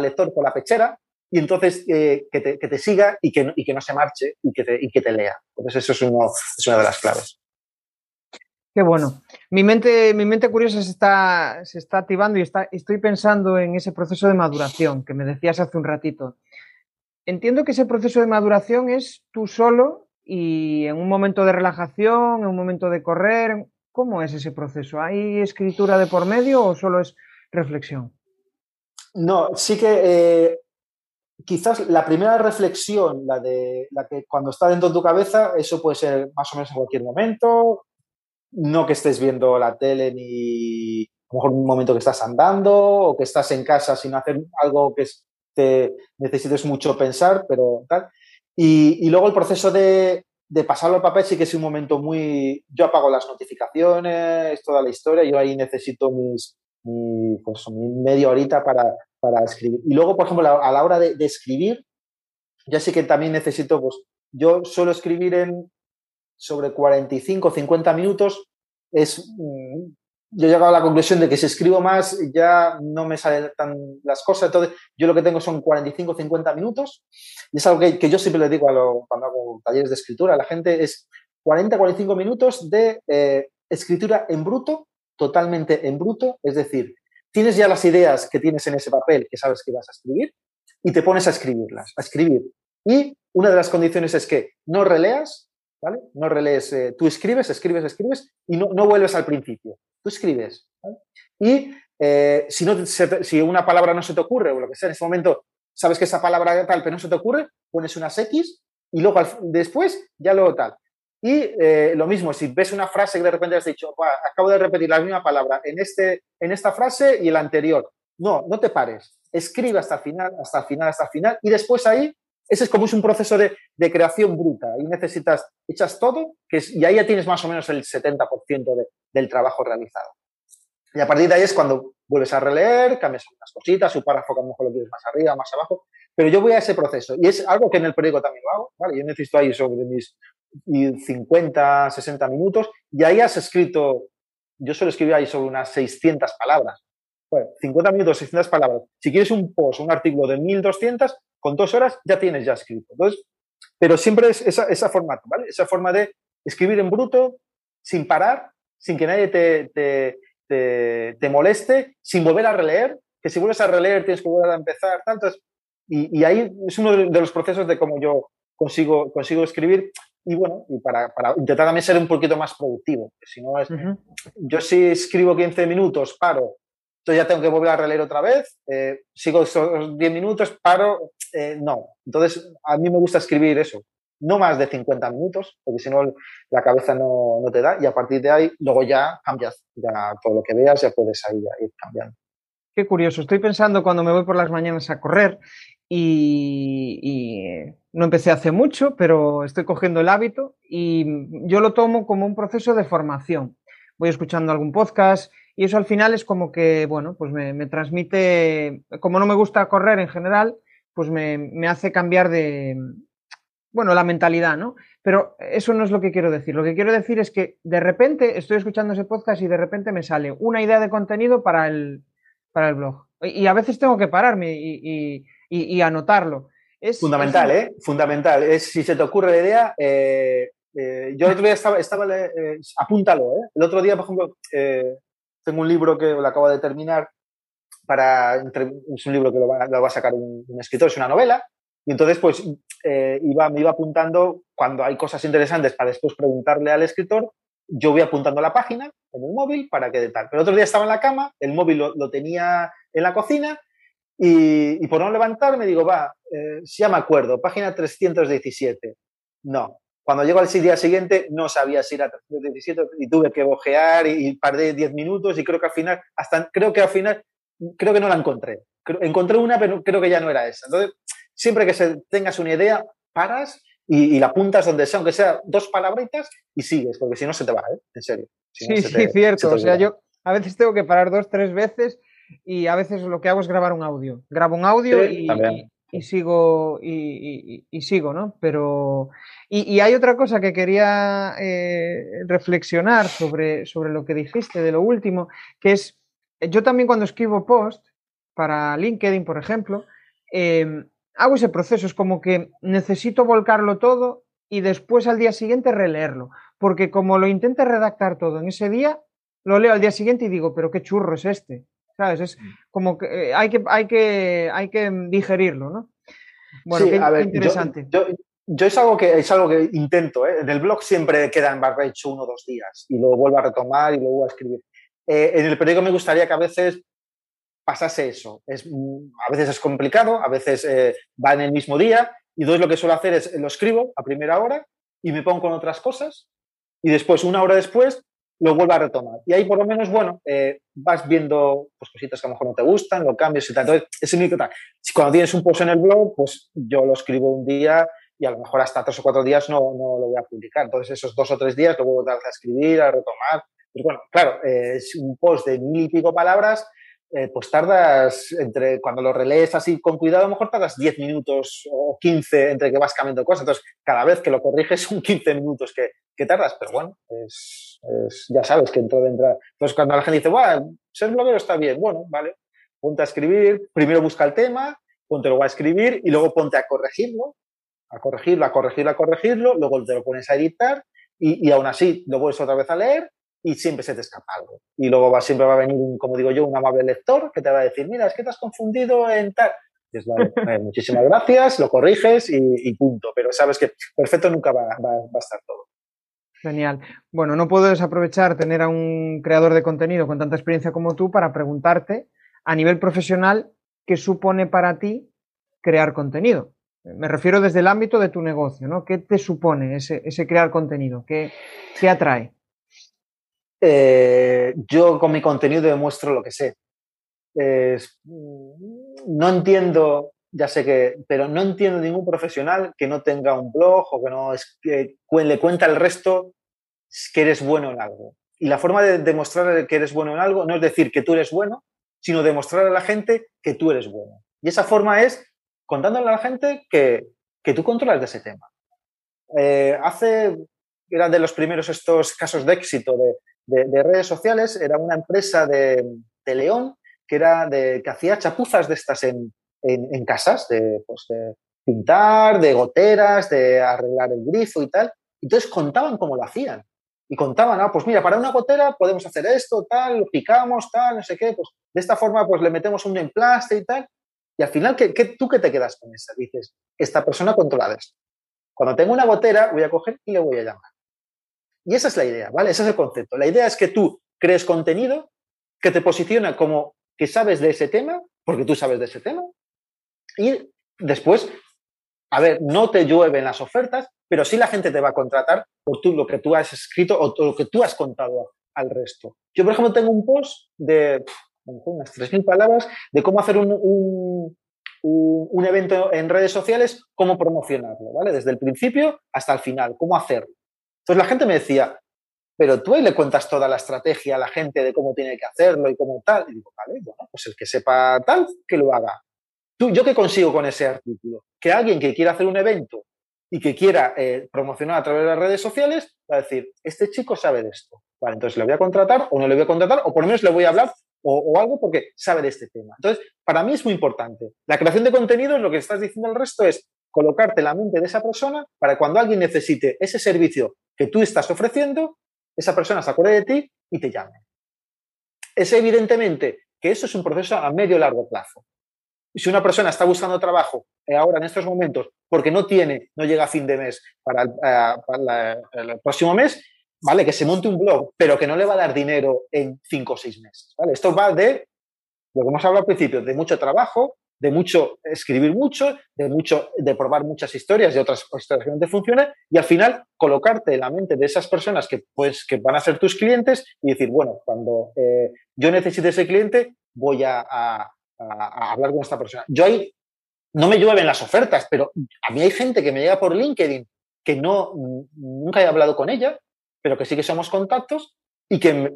lector por la pechera y entonces eh, que, te, siga y que, y que, no se marche y que te, y que te lea. Entonces eso es, uno, es una de las claves. Qué bueno. Mi mente, mi mente curiosa se está, se está activando y está, estoy pensando en ese proceso de maduración que me decías hace un ratito. Entiendo que ese proceso de maduración es tú solo y en un momento de relajación, en un momento de correr, ¿cómo es ese proceso? ¿Hay escritura de por medio o solo es reflexión? No, sí que eh, quizás la primera reflexión, la de la que cuando está dentro de tu cabeza, eso puede ser más o menos en cualquier momento, no que estés viendo la tele ni a lo mejor un momento que estás andando o que estás en casa sin hacer algo que te necesites mucho pensar, pero tal. Y, luego el proceso de, pasarlo al papel sí que es un momento muy... Yo apago las notificaciones, toda la historia, yo ahí necesito mis, mi, pues, media horita para, para, escribir. Y luego, por ejemplo, a la hora de, escribir, ya sí que también necesito, pues yo suelo escribir en sobre 45, 50 minutos, es mm, yo he llegado a la conclusión de que si escribo más ya no me salen tan las cosas. Entonces, yo lo que tengo son 45, 50 minutos. Y es algo que, yo siempre le digo a lo, cuando hago talleres de escritura a la gente, es 40, 45 minutos de eh, escritura en bruto, totalmente en bruto. Es decir, tienes ya las ideas que tienes en ese papel que sabes que vas a escribir y te pones a escribirlas, a escribir. Y una de las condiciones es que no releas, No relees, eh, tú escribes, escribes, escribes y no, no vuelves al principio tú escribes. Y eh, si, no, si una palabra no se te ocurre o lo que sea, en ese momento sabes que esa palabra tal, pero no se te ocurre, pones unas X y luego después ya luego tal. Y eh, lo mismo, si ves una frase que de repente has dicho, acabo de repetir la misma palabra en, este, en esta frase y en la anterior. No, no te pares. Escribe hasta el final, hasta el final, hasta el final. Y después ahí, ese es como es un proceso de, de creación bruta. Y necesitas, echas todo, que y ahí ya tienes más o menos el 70% de, del trabajo realizado. Y a partir de ahí es cuando vuelves a releer, cambias algunas cositas, su párrafo a lo mejor lo quieres más arriba, más abajo, pero yo voy a ese proceso y es algo que en el periódico también lo hago, ¿vale? Yo necesito ahí sobre mis 50, 60 minutos y ahí has escrito, yo suelo escribir ahí sobre unas 600 palabras. Bueno, 50 minutos, 600 palabras. Si quieres un post, un artículo de 1200, con dos horas ya tienes ya escrito. Entonces, pero siempre es esa, esa forma, ¿vale? Esa forma de escribir en bruto, sin parar, sin que nadie te, te, te, moleste, sin volver a releer, que si vuelves a releer tienes que volver a empezar, tanto. Y, y, ahí es uno de, los procesos de cómo yo consigo, consigo escribir y bueno, y para, para, intentar también ser un poquito más productivo. Si no es, Yo si escribo 15 minutos, paro, entonces ya tengo que volver a releer otra vez, eh, sigo esos 10 minutos, paro, eh, no. Entonces a mí me gusta escribir eso, no más de 50 minutos, porque si no la cabeza no, no, te da y a partir de ahí luego ya cambias, ya todo lo que veas ya puedes ahí ir cambiando. Qué curioso, estoy pensando cuando me voy por las mañanas a correr y, y, no empecé hace mucho, pero estoy cogiendo el hábito y yo lo tomo como un proceso de formación. Voy escuchando algún podcast y eso al final es como que, bueno, pues me, me transmite, como no me gusta correr en general, pues me, me hace cambiar de, bueno, la mentalidad, ¿no? Pero eso no es lo que quiero decir. Lo que quiero decir es que de repente estoy escuchando ese podcast y de repente me sale una idea de contenido para el, para el blog. Y, a veces tengo que pararme y, y, anotarlo. Es, Fundamental, ¿eh? Fundamental. Es, si se te ocurre la idea, eh, eh, yo el otro día estaba, estaba eh, apúntalo, ¿eh? El otro día, por ejemplo, tengo un libro que lo acabo de terminar para, es un libro que lo va, a sacar un, escritor, es una novela, y entonces, pues, eh, iba, me iba apuntando cuando hay cosas interesantes para después preguntarle al escritor, yo voy apuntando la página en el móvil para que de tal. Pero otro día estaba en la cama, el móvil lo, tenía en la cocina y, por no levantarme digo, va, eh, si ya me acuerdo, página 317. No. Cuando llego al día siguiente no sabía si era 317 y tuve que bojear y, y perdí 10 minutos y creo que al final, hasta creo que al final, creo que no la encontré. Encontré una, pero creo que ya no era esa. Entonces, siempre que se, tengas una idea, paras y, la apuntas donde sea, aunque sea dos palabritas, y sigues, porque si no se te va, ¿eh? En serio. sí, sí, cierto. O sea, yo a veces tengo que parar dos, tres veces y a veces lo que hago es grabar un audio. Grabo un audio y, y, sigo, y, sigo, ¿no? Pero. Y, hay otra cosa que quería eh, reflexionar sobre, sobre lo que dijiste de lo último, que es. Yo también cuando escribo post para LinkedIn, por ejemplo, eh, hago ese proceso, es como que necesito volcarlo todo y después al día siguiente releerlo, porque como lo intente redactar todo en ese día, lo leo al día siguiente y digo, pero qué churro es este, ¿sabes? Es mm. como que eh, hay que, hay que, hay que digerirlo, ¿no? Bueno, qué, interesante. Yo, es, algo que, es algo que intento, ¿eh? en el blog siempre queda en barra hecho uno o dos días y luego vuelvo a retomar y luego a escribir. Eh, en el periódico me gustaría que a veces pasase eso. Es, mm, a veces es complicado, a veces eh, va en el mismo día y entonces lo que suelo hacer es lo escribo a primera hora y me pongo con otras cosas y después, una hora después, lo vuelvo a retomar. Y ahí por lo menos, bueno, eh, vas viendo pues, cositas que a lo mejor no te gustan, lo cambias y tal. Entonces, ese mi Si cuando tienes un post en el blog, pues yo lo escribo un día y a lo mejor hasta tres o cuatro días no, no lo voy a publicar. Entonces, esos dos o tres días lo vuelvo a escribir, a retomar. Pues bueno, claro, eh, es un post de mil y pico palabras eh, pues tardas entre, cuando lo relees así con cuidado, a lo mejor tardas 10 minutos o 15 entre que vas cambiando cosas. Entonces, cada vez que lo corriges son 15 minutos que, que tardas, pero bueno, es, ya sabes que entró dentro. Entonces, cuando la gente dice, bueno, ser bloguero está bien, bueno, vale, ponte a escribir, primero busca el tema, ponte luego a escribir y luego ponte a corregirlo, a corregirlo, a corregirlo, a corregirlo, luego te lo pones a editar y, y aún así lo vuelves otra vez a leer y siempre se te escapa algo. Y luego va, siempre va a venir, como digo yo, un amable lector que te va a decir, mira, es que te has confundido en tal. Eh, muchísimas gracias, lo corriges y, punto. Pero sabes que perfecto nunca va, a estar todo. Genial. Bueno, no puedo desaprovechar tener a un creador de contenido con tanta experiencia como tú para preguntarte a nivel profesional qué supone para ti crear contenido. Me refiero desde el ámbito de tu negocio, ¿no? ¿Qué te supone ese, ese crear contenido? ¿Qué, qué atrae? Eh, yo con mi contenido demuestro lo que sé. no entiendo, ya sé que, pero no entiendo ningún profesional que no tenga un blog o que no es, que le cuenta al resto que eres bueno en algo. Y la forma de demostrar que eres bueno en algo no es decir que tú eres bueno, sino demostrar a la gente que tú eres bueno. Y esa forma es contándole a la gente que, que tú controlas de ese tema. Eh, hace, era de los primeros estos casos de éxito de, de, redes sociales, era una empresa de, de, León que, era de, que hacía chapuzas de estas en, en, casas, de, pues pintar, de goteras, de arreglar el grifo y tal. Entonces contaban cómo lo hacían. Y contaban, ah, pues mira, para una gotera podemos hacer esto, tal, lo picamos, tal, no sé qué, pues de esta forma pues le metemos un emplaste y tal. Y al final, ¿qué, qué, tú qué te quedas con esa? Dices, esta persona controla esto. Cuando tengo una gotera, voy a coger y le voy a llamar. Y esa es la idea, ¿vale? Ese es el concepto. La idea es que tú crees contenido que te posiciona como que sabes de ese tema, porque tú sabes de ese tema, y después, a ver, no te llueven las ofertas, pero sí la gente te va a contratar por tú, lo que tú has escrito o lo que tú has contado al resto. Yo, por ejemplo, tengo un post de unas 3.000 palabras de cómo hacer un, un, un, evento en redes sociales, cómo promocionarlo, ¿vale? Desde el principio hasta el final, cómo hacerlo. Entonces la gente me decía, pero tú ahí le cuentas toda la estrategia a la gente de cómo tiene que hacerlo y cómo tal. Y digo, vale, bueno, pues el que sepa tal, que lo haga. ¿Tú, ¿Yo qué consigo con ese artículo? Que alguien que quiera hacer un evento y que quiera eh, promocionar a través de las redes sociales, va a decir, este chico sabe de esto. Vale, entonces le voy a contratar o no le voy a contratar o por lo menos le voy a hablar o, algo porque sabe de este tema. Entonces, para mí es muy importante. La creación de contenido, lo que estás diciendo al resto es colocarte en la mente de esa persona para cuando alguien necesite ese servicio que tú estás ofreciendo, esa persona se acuerde de ti y te llame. Es evidentemente que eso es un proceso a medio largo plazo. Si una persona está buscando trabajo eh, ahora en estos momentos porque no tiene, no llega a fin de mes para el, eh, el próximo mes, ¿vale? Que se monte un blog, pero que no le va a dar dinero en cinco o seis meses, ¿vale? Esto va de, lo que hemos hablado al principio, de mucho trabajo, de mucho escribir mucho, de mucho, de probar muchas historias y otras historias que no te funcionan, y al final colocarte en la mente de esas personas que, pues, que van a ser tus clientes y decir, bueno, cuando eh, yo necesite ese cliente, voy a, hablar con esta persona. Yo ahí no me llueven las ofertas, pero a mí hay gente que me llega por LinkedIn que no, nunca he hablado con ella, pero que sí que somos contactos y, que,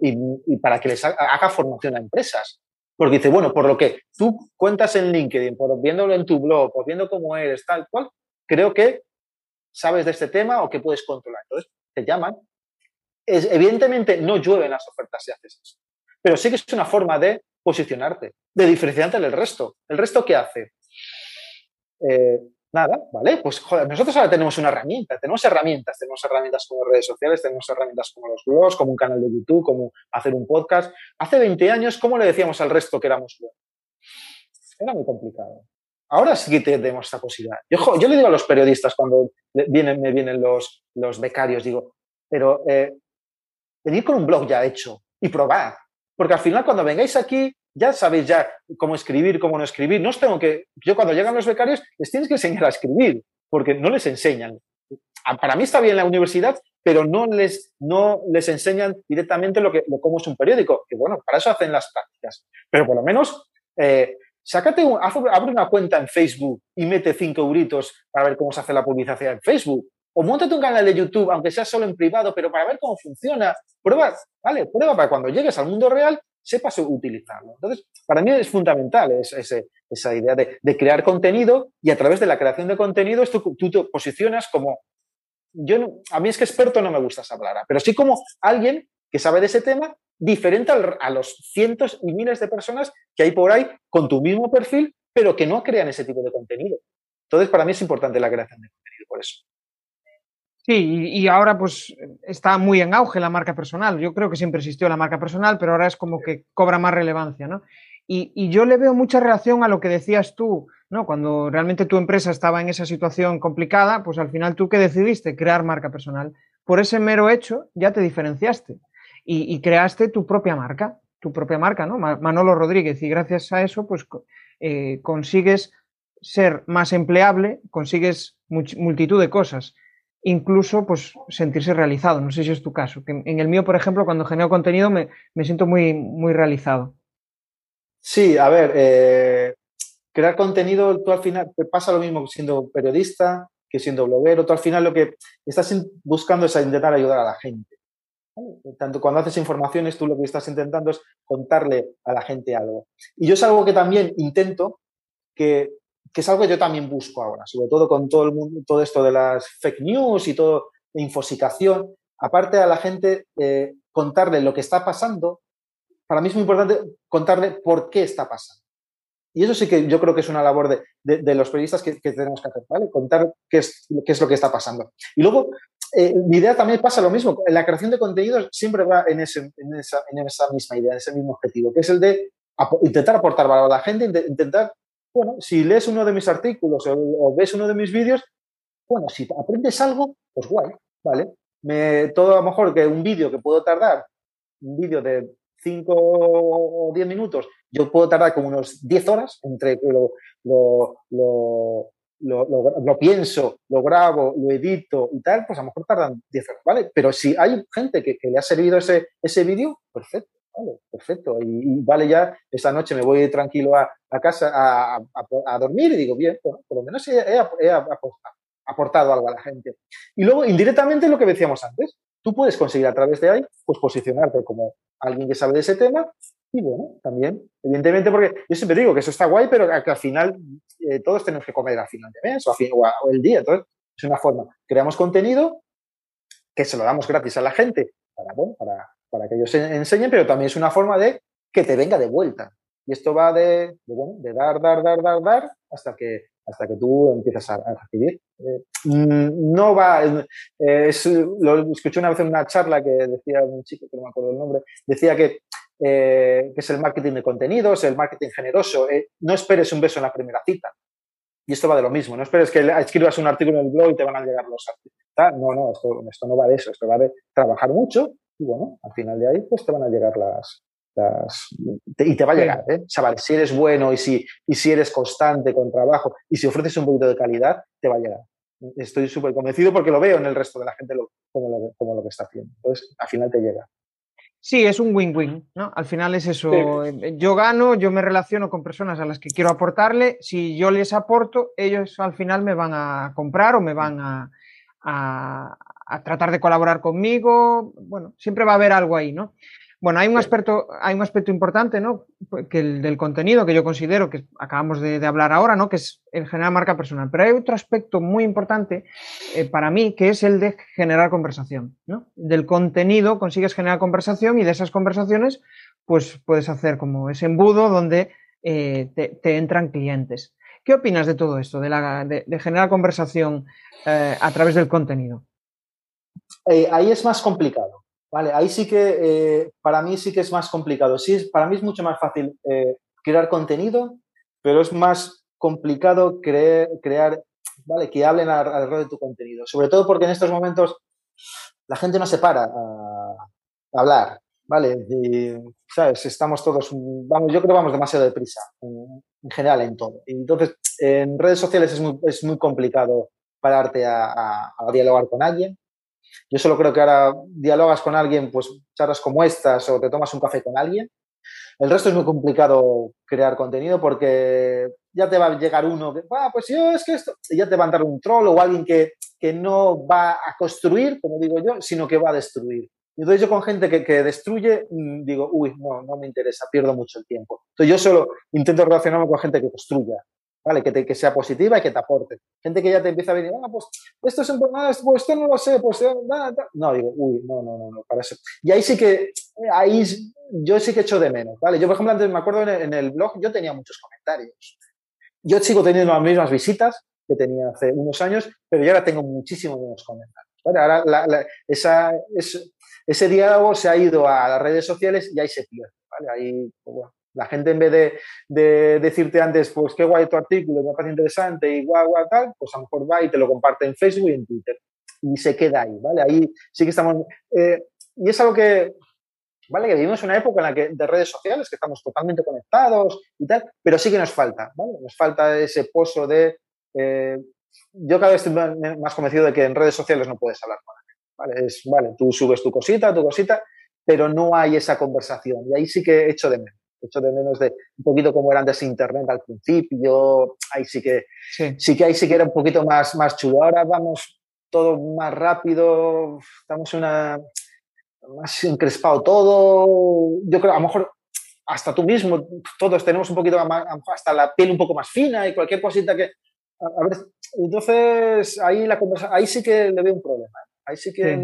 para que les haga, formación a empresas. Porque dice, bueno, por lo que tú cuentas en LinkedIn, por viéndolo en tu blog, por viendo cómo eres, tal cual, creo que sabes de este tema o que puedes controlar. Entonces, te llaman. Es, evidentemente, no llueven las ofertas si haces eso. Pero sí que es una forma de posicionarte, de diferenciarte del resto. ¿El resto qué hace? Eh, Nada, ¿vale? Pues joder, nosotros ahora tenemos una herramienta, tenemos herramientas, tenemos herramientas como redes sociales, tenemos herramientas como los blogs, como un canal de YouTube, como hacer un podcast. Hace 20 años, ¿cómo le decíamos al resto que éramos buenos? Era muy complicado. Ahora sí que tenemos esta posibilidad. Yo, yo le digo a los periodistas cuando vienen, me vienen los, los becarios, digo, pero eh, venid con un blog ya hecho y probad. Porque al final cuando vengáis aquí ya sabéis ya cómo escribir, cómo no escribir. No os tengo que, yo cuando llegan los becarios les tienes que enseñar a escribir, porque no les enseñan. Ah, para mí está bien la universidad, pero no les, no les enseñan directamente lo que, lo, cómo es un periódico, que bueno, para eso hacen las prácticas. Pero por lo menos, eh, sácate abre una cuenta en Facebook y mete cinco euritos para ver cómo se hace la publicidad en Facebook. O montate un canal de YouTube, aunque sea solo en privado, pero para ver cómo funciona. Prueba, ¿vale? Prueba para cuando llegues al mundo real sepas utilizarlo. Entonces, para mí es fundamental esa idea de, crear contenido y a través de la creación de contenido tú, tú te posicionas como, yo a mí es que experto no me gusta esa pero sí como alguien que sabe de ese tema diferente a los cientos y miles de personas que hay por ahí con tu mismo perfil, pero que no crean ese tipo de contenido. Entonces, para mí es importante la creación de contenido, por eso. Sí, y, ahora pues está muy en auge la marca personal. Yo creo que siempre existió la marca personal, pero ahora es como que cobra más relevancia, ¿no? Y, yo le veo mucha relación a lo que decías tú, ¿no? Cuando realmente tu empresa estaba en esa situación complicada, pues al final tú que decidiste crear marca personal, por ese mero hecho ya te diferenciaste y, creaste tu propia marca, tu propia marca, ¿no? Manolo Rodríguez, y gracias a eso, pues eh, consigues ser más empleable, consigues multitud de cosas incluso pues sentirse realizado. No sé si es tu caso. Que en el mío, por ejemplo, cuando genero contenido me, siento muy, muy realizado. Sí, a ver, eh, crear contenido, tú al final te pasa lo mismo siendo periodista que siendo bloguero. Tú al final lo que estás buscando es intentar ayudar a la gente. Tanto cuando haces informaciones, tú lo que estás intentando es contarle a la gente algo. Y yo es algo que también intento, que, que es algo que yo también busco ahora, sobre todo con todo el mundo, todo esto de las fake news y todo la infosicación. Aparte a la gente, eh, contarle lo que está pasando, para mí es muy importante contarle por qué está pasando. Y eso sí que yo creo que es una labor de, de, los periodistas que, que, tenemos que hacer, ¿vale? Contar qué es, qué es lo que está pasando. Y luego, eh, mi idea también pasa lo mismo. La creación de contenidos siempre va en, ese, en, esa, en esa misma idea, en ese mismo objetivo, que es el de intentar aportar valor a la gente, intentar, bueno, si lees uno de mis artículos o, ves uno de mis vídeos, bueno, si aprendes algo, pues guay, ¿vale? Me, todo a lo mejor que un vídeo que puedo tardar, un vídeo de 5 o 10 minutos, yo puedo tardar como unos 10 horas entre que lo, lo, lo, lo, pienso, lo grabo, lo edito y tal, pues a lo mejor tardan 10 horas, ¿vale? Pero si hay gente que, que le ha servido ese, ese vídeo, perfecto, ¿vale? Perfecto. Y, vale, ya esta noche me voy tranquilo a, a casa a, a, a, dormir y digo, bien, por lo menos he, aportado algo a la gente. Y luego, indirectamente, lo que decíamos antes, tú puedes conseguir a través de ahí, pues posicionarte como alguien que sabe de ese tema y bueno, también, evidentemente, porque yo siempre digo que eso está guay, pero que al final eh, todos tenemos que comer al final de mes o, o, el día. Entonces, es una forma. Creamos contenido que se lo damos gratis a la gente para, para que ellos enseñen, pero también es una forma de que te venga de vuelta. Y esto va de, de, bueno, de dar, dar, dar, dar, dar, hasta que, hasta que tú empiezas a, a recibir. Eh, mm, no va, eh, es, lo escuché una vez en una charla que decía un chico, que no me acuerdo el nombre, decía que eh, que es el marketing de contenidos, el marketing generoso. Eh, no esperes un beso en la primera cita. Y esto va de lo mismo. No esperes que escribas un artículo en el blog y te van a llegar los artículos. No, no, esto, no va de eso. Esto va de trabajar mucho y bueno, al final de ahí pues te van a llegar las... las y te va a llegar, ¿eh? Si eres bueno y si, y si eres constante con trabajo y si ofreces un poquito de calidad, te va a llegar. Estoy súper convencido porque lo veo en el resto de la gente como, lo, como lo que está haciendo. Entonces, al final te llega. Sí, es un win-win, ¿no? Al final es eso. Eh, yo gano, yo me relaciono con personas a las que quiero aportarle. Si yo les aporto, ellos al final me van a comprar o me van a, a, a tratar de colaborar conmigo. Bueno, siempre va a haber algo ahí, ¿no? Bueno, hay un aspecto, hay un aspecto importante, ¿no? Que el del contenido que yo considero que acabamos de, hablar ahora, ¿no? Que es el generar marca personal. Pero hay otro aspecto muy importante eh, para mí que es el de generar conversación, ¿no? Del contenido consigues generar conversación y de esas conversaciones, pues puedes hacer como ese embudo donde eh, te, entran clientes. ¿Qué opinas de todo esto, de, la, de, generar conversación eh, a través del contenido? Ahí es más complicado Vale, ahí sí que eh, para mí sí que es más complicado. Sí, para mí es mucho más fácil eh, crear contenido, pero es más complicado crear, ¿vale? Que hablen alrededor de tu contenido. Sobre todo porque en estos momentos la gente no se para a, hablar, ¿vale? ¿sabes? Estamos todos, vamos, yo creo que vamos demasiado deprisa, en, en general en todo. Y entonces, en redes sociales es muy, es muy complicado pararte a, a dialogar con alguien yo solo creo que ahora dialogas con alguien, pues charlas como estas o te tomas un café con alguien. El resto es muy complicado crear contenido porque ya te va a llegar uno que, ah, pues yo es que esto, y ya te va a dar un troll o alguien que, que no va a construir, como digo yo, sino que va a destruir. Entonces yo con gente que, que, destruye, mm, digo, uy, no, no me interesa, pierdo mucho el tiempo. Entonces yo solo intento relacionarme con gente que construya, ¿vale? Que, te, que, sea positiva y que te aporte. Gente que ya te empieza a venir, ah, pues esto es un ah, pues esto no lo sé, pues eh, no, digo, uy, no, no, no, no, para eso. Y ahí sí que, ahí yo sí que echo de menos, ¿vale? Yo, por ejemplo, antes me acuerdo en el, blog, yo tenía muchos comentarios. Yo sigo teniendo las mismas visitas que tenía hace unos años, pero yo ahora tengo muchísimos menos comentarios. ¿vale? Ahora la, la, esa, es, ese diálogo se ha ido a las redes sociales y ahí se pierde, ¿vale? Ahí, pues, bueno, la gente en vez de, de, decirte antes, pues qué guay tu artículo, me parece interesante y guay, guay, tal, pues a lo mejor va y te lo comparte en Facebook y en Twitter. Y se queda ahí, ¿vale? Ahí sí que estamos... Eh, y es algo que, ¿vale? Que vivimos una época en la que de redes sociales, que estamos totalmente conectados y tal, pero sí que nos falta, ¿vale? Nos falta ese pozo de... Eh, yo cada vez estoy más convencido de que en redes sociales no puedes hablar con nadie, ¿vale? Es, vale, tú subes tu cosita, tu cosita, pero no hay esa conversación. Y ahí sí que echo de menos hecho de menos de un poquito como era antes Internet al principio, ahí sí que, sí. que ahí sí que era un poquito más, más chulo. Ahora vamos todo más rápido, estamos una, más encrespado todo. Yo creo, a lo mejor hasta tú mismo, todos tenemos un poquito más, hasta la piel un poco más fina y cualquier cosita que... A, ver, entonces ahí, la ahí sí que le veo un problema. Ahí sí que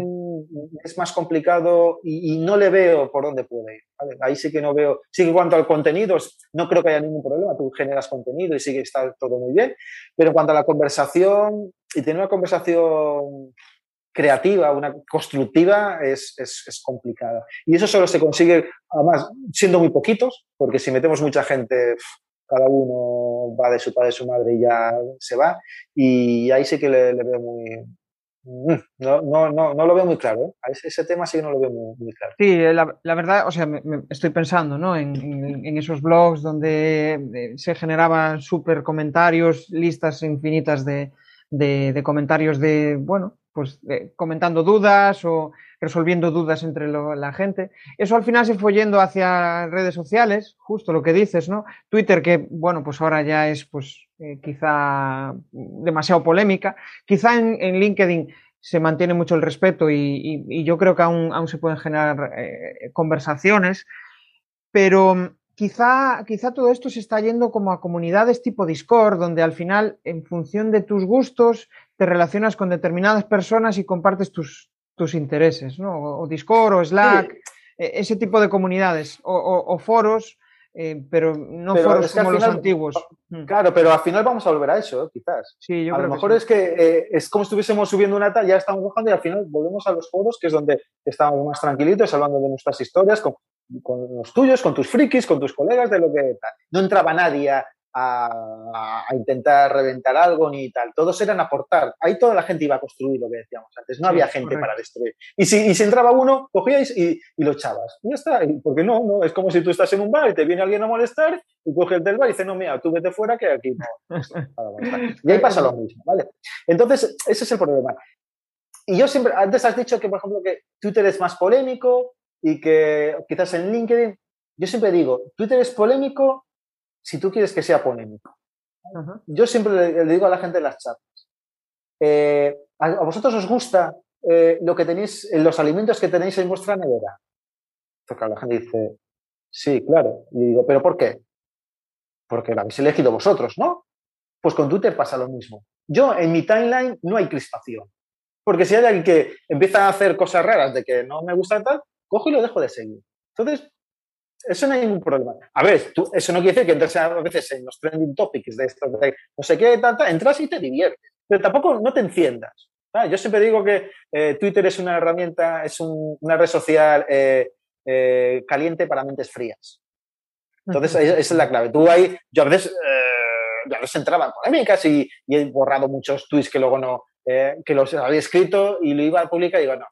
es más complicado y, no le veo por dónde puede ir. Ahí sí que no veo. Sí que en cuanto al contenido, no creo que haya ningún problema. Tú generas contenido y sí que está todo muy bien. Pero en cuanto a la conversación y tener una conversación creativa, una constructiva, es, es, complicada. Y eso solo se consigue, además, siendo muy poquitos, porque si metemos mucha gente, cada uno va de su padre, su madre y ya se va. Y ahí sí que le, veo muy... Mm, no, no, no, no, lo veo muy claro. ¿eh? Ese, tema sí que no lo veo muy, claro. Sí, la, la, verdad, o sea, me, estoy pensando ¿no? en, esos blogs donde eh, se generaban súper comentarios, listas infinitas de, de, comentarios de, bueno, pues eh, comentando dudas o resolviendo dudas entre la gente. Eso al final se fue yendo hacia redes sociales, justo lo que dices, ¿no? Twitter, que bueno, pues ahora ya es pues eh, quizá demasiado polémica. Quizá en, en, LinkedIn se mantiene mucho el respeto y, y, y yo creo que aún, aún se pueden generar eh, conversaciones, pero quizá, quizá todo esto se está yendo como a comunidades tipo Discord, donde al final, en función de tus gustos, te relacionas con determinadas personas y compartes tus, tus intereses, ¿no? O Discord o Slack, sí. E, ese tipo de comunidades, o, o, o foros, eh, pero no pero foros como los antiguos. Mm. Claro, pero al final vamos a volver a eso, ¿eh? quizás. Sí, yo a creo lo mejor que sí. es que eh, es como si estuviésemos subiendo una tal, ya estamos bajando y al final volvemos a los foros, que es donde estamos más tranquilitos, hablando de nuestras historias, con, con los tuyos, con tus frikis, con tus colegas, de lo que tal. No entraba nadie a, a, a, intentar reventar algo ni tal. Todos eran aportar. Ahí toda la gente iba a construir lo que decíamos antes. No sí, había gente correcto. para destruir. Y si, y si, entraba uno, cogíais y, y, lo echabas. Y ya está. Porque no, no, es como si tú estás en un bar y te viene alguien a molestar y coge el del bar y dice, no, mira, tú vete fuera que aquí no. y ahí pasa lo mismo, ¿vale? Entonces, ese es el problema. Y yo siempre, antes has dicho que, por ejemplo, que Twitter es más polémico y que quizás en LinkedIn, yo siempre digo, Twitter es polémico si tú quieres que sea polémico. Uh -huh. Yo siempre le, le, digo a la gente en las charlas, eh, ¿a, ¿a, vosotros os gusta eh, lo que tenéis, los alimentos que tenéis en vuestra nevera? Porque la gente dice, sí, claro. Y digo, ¿pero por qué? Porque lo habéis elegido vosotros, ¿no? Pues con Twitter pasa lo mismo. Yo en mi timeline no hay crispación. Porque si hay alguien que empieza a hacer cosas raras de que no me gusta tal, cojo y lo dejo de seguir. Entonces, eso no hay ningún problema. A ver, tú, eso no quiere decir que entres a veces en los trending topics de esto, de no sé qué, tanta, entras y te diviertes, pero tampoco no te enciendas. Ah, yo siempre digo que eh, Twitter es una herramienta, es un, una red social eh, eh, caliente para mentes frías. Entonces, uh -huh. esa es la clave. Tú ahí, yo a veces, yo a veces entraba en polémicas y, y, he borrado muchos tweets que luego no, que los había escrito y lo iba a publicar y digo, no,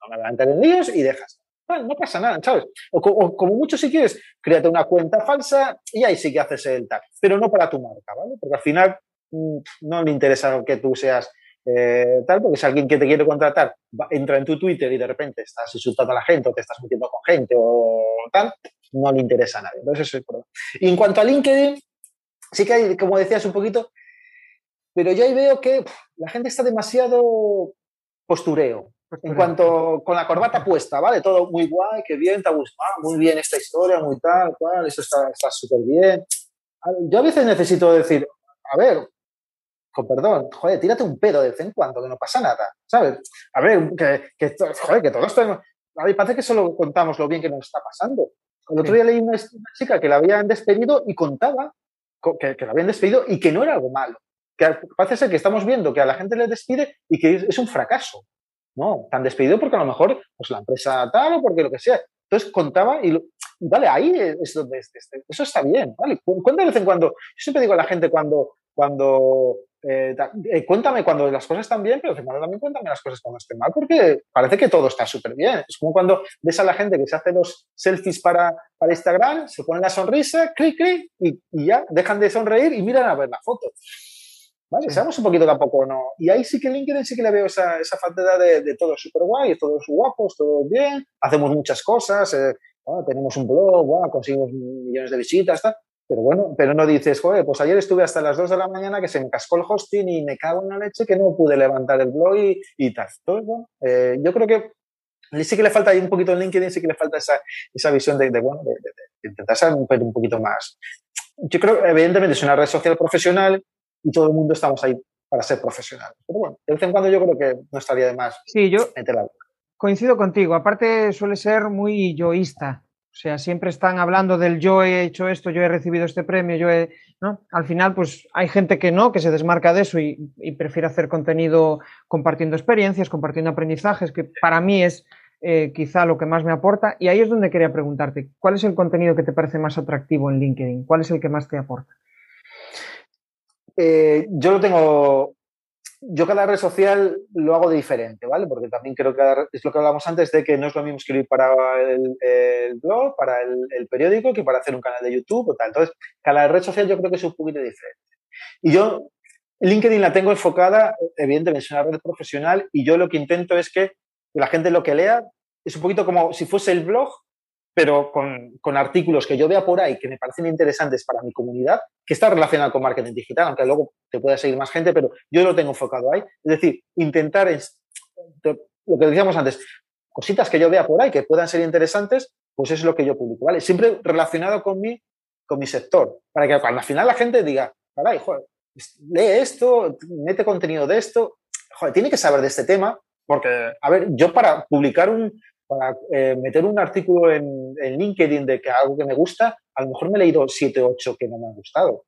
no me voy a entrar en líos y dejas bueno, no pasa nada, ¿sabes? O, como mucho si quieres, créate una cuenta falsa y ahí sí que haces el tal, pero no para tu marca, ¿vale? Porque al final mmm, no le interesa que tú seas eh, tal, porque si alguien que te quiere contratar entra en tu Twitter y de repente estás insultando a la gente o te estás metiendo con gente o tal, no le interesa a nadie. Entonces, eso es el problema. Y en cuanto a LinkedIn, sí que hay, como decías un poquito, pero yo ahí veo que la gente está demasiado postureo, en cuanto con la corbata puesta, ¿vale? Todo muy guay, qué bien, te ha gustado, ah, muy bien esta historia, muy tal, cual, eso está súper bien. Yo a veces necesito decir, a ver, con perdón, joder, tírate un pedo de vez en cuando, que no pasa nada, ¿sabes? A ver, que, que joder, que todos tenemos... A mí parece que solo contamos lo bien que nos está pasando. El otro día leí una, una chica que la habían despedido y contaba que, que la habían despedido y que no era algo malo. Que parece ser que estamos viendo que a la gente le despide y que es, es un fracaso. No, tan despedido porque a lo mejor pues la empresa tal o porque lo que sea. Entonces contaba y, lo, vale, ahí es donde es, es, eso está bien, ¿vale? Cuenta de vez en cuando. Yo siempre digo a la gente cuando, cuando eh, eh, cuéntame cuando las cosas están bien, pero de vez en cuando también cuéntame las cosas cuando estén mal, porque parece que todo está súper bien. Es como cuando ves a la gente que se hace los selfies para, para Instagram, se ponen la sonrisa, clic, clic, y ya dejan de sonreír y miran a ver la foto. ¿Vale? Sí. Seamos un poquito tampoco, ¿no? Y ahí sí que LinkedIn sí que le veo esa, esa falsedad de, de todo súper guay, todos guapos, todo bien, hacemos muchas cosas, eh, bueno, tenemos un blog, bueno, conseguimos millones de visitas, tal. Pero bueno, pero no dices, joder, pues ayer estuve hasta las 2 de la mañana que se me cascó el hosting y me cago en la leche que no pude levantar el blog y, y tal. Entonces, bueno, eh, yo creo que sí que le falta ahí un poquito en LinkedIn, sí que le falta esa, esa visión de, bueno, de, intentar ser un, un poquito más. Yo creo evidentemente es una red social profesional y todo el mundo estamos ahí para ser profesionales. Pero bueno, de vez en cuando yo creo que no estaría de más sí, yo Coincido contigo. Aparte suele ser muy yoísta. O sea, siempre están hablando del yo he hecho esto, yo he recibido este premio, yo he... ¿no? Al final, pues hay gente que no, que se desmarca de eso y, y prefiere hacer contenido compartiendo experiencias, compartiendo aprendizajes, que para mí es eh, quizá lo que más me aporta. Y ahí es donde quería preguntarte, ¿cuál es el contenido que te parece más atractivo en LinkedIn? ¿Cuál es el que más te aporta? Eh, yo lo tengo, yo cada red social lo hago de diferente, ¿vale? Porque también creo que es lo que hablábamos antes de que no es lo mismo escribir para el, blog, para el, periódico, que para hacer un canal de YouTube o tal. Entonces, cada red social yo creo que es un poquito diferente. Y yo, LinkedIn la tengo enfocada, evidentemente es una red profesional y yo lo que intento es que la gente lo que lea es un poquito como si fuese el blog, pero con, artículos que yo vea por ahí que me parecen interesantes para mi comunidad, que está relacionado con marketing digital, aunque luego te pueda seguir más gente, pero yo lo tengo enfocado ahí. Es decir, intentar, lo que decíamos antes, cositas que yo vea por ahí que puedan ser interesantes, pues es lo que yo publico, ¿vale? Siempre relacionado con mi, con mi sector, para que al final la gente diga, caray, joder, lee esto, mete contenido de esto, joder, tiene que saber de este tema, porque, a ver, yo para publicar un, para eh, meter un artículo en, LinkedIn de que algo que me gusta, a lo mejor me he leído 7, 8 que no me han gustado.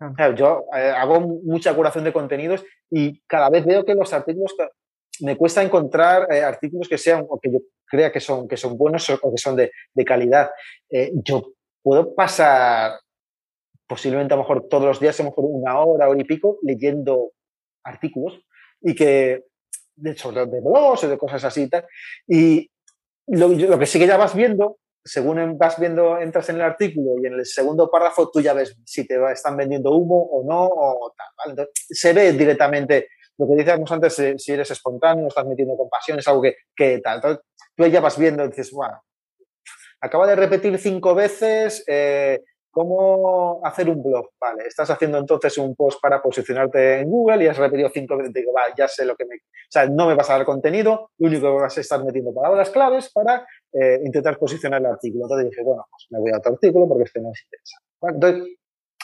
Ah. yo eh, hago mucha curación de contenidos y cada vez veo que los artículos me cuesta encontrar eh, artículos que sean o que yo crea que son, que son buenos o que son de, de calidad. yo puedo pasar posiblemente a lo mejor todos los días, a lo mejor una hora, hora y pico, leyendo artículos y que de, sobre de blogs o de cosas así y tal. Y lo, que sí que ya vas viendo, según vas viendo, entras en el artículo y en el segundo párrafo tú ya ves si te están vendiendo humo o no, o tal. se ve directamente lo que decíamos antes, si eres espontáneo, estás metiendo con pasión, es algo que, que tal. Tú ya vas viendo y dices, bueno, acaba de repetir cinco veces eh, ¿Cómo hacer un blog? Vale, estás haciendo entonces un post para posicionarte en Google y has repetido cinco veces, digo, vale, ya sé lo que me... O sea, no me vas a dar contenido, lo único que vas a estar metiendo palabras claves para eh, intentar posicionar el artículo. Entonces dije, bueno, pues me voy a otro artículo porque este no es interesante. entonces,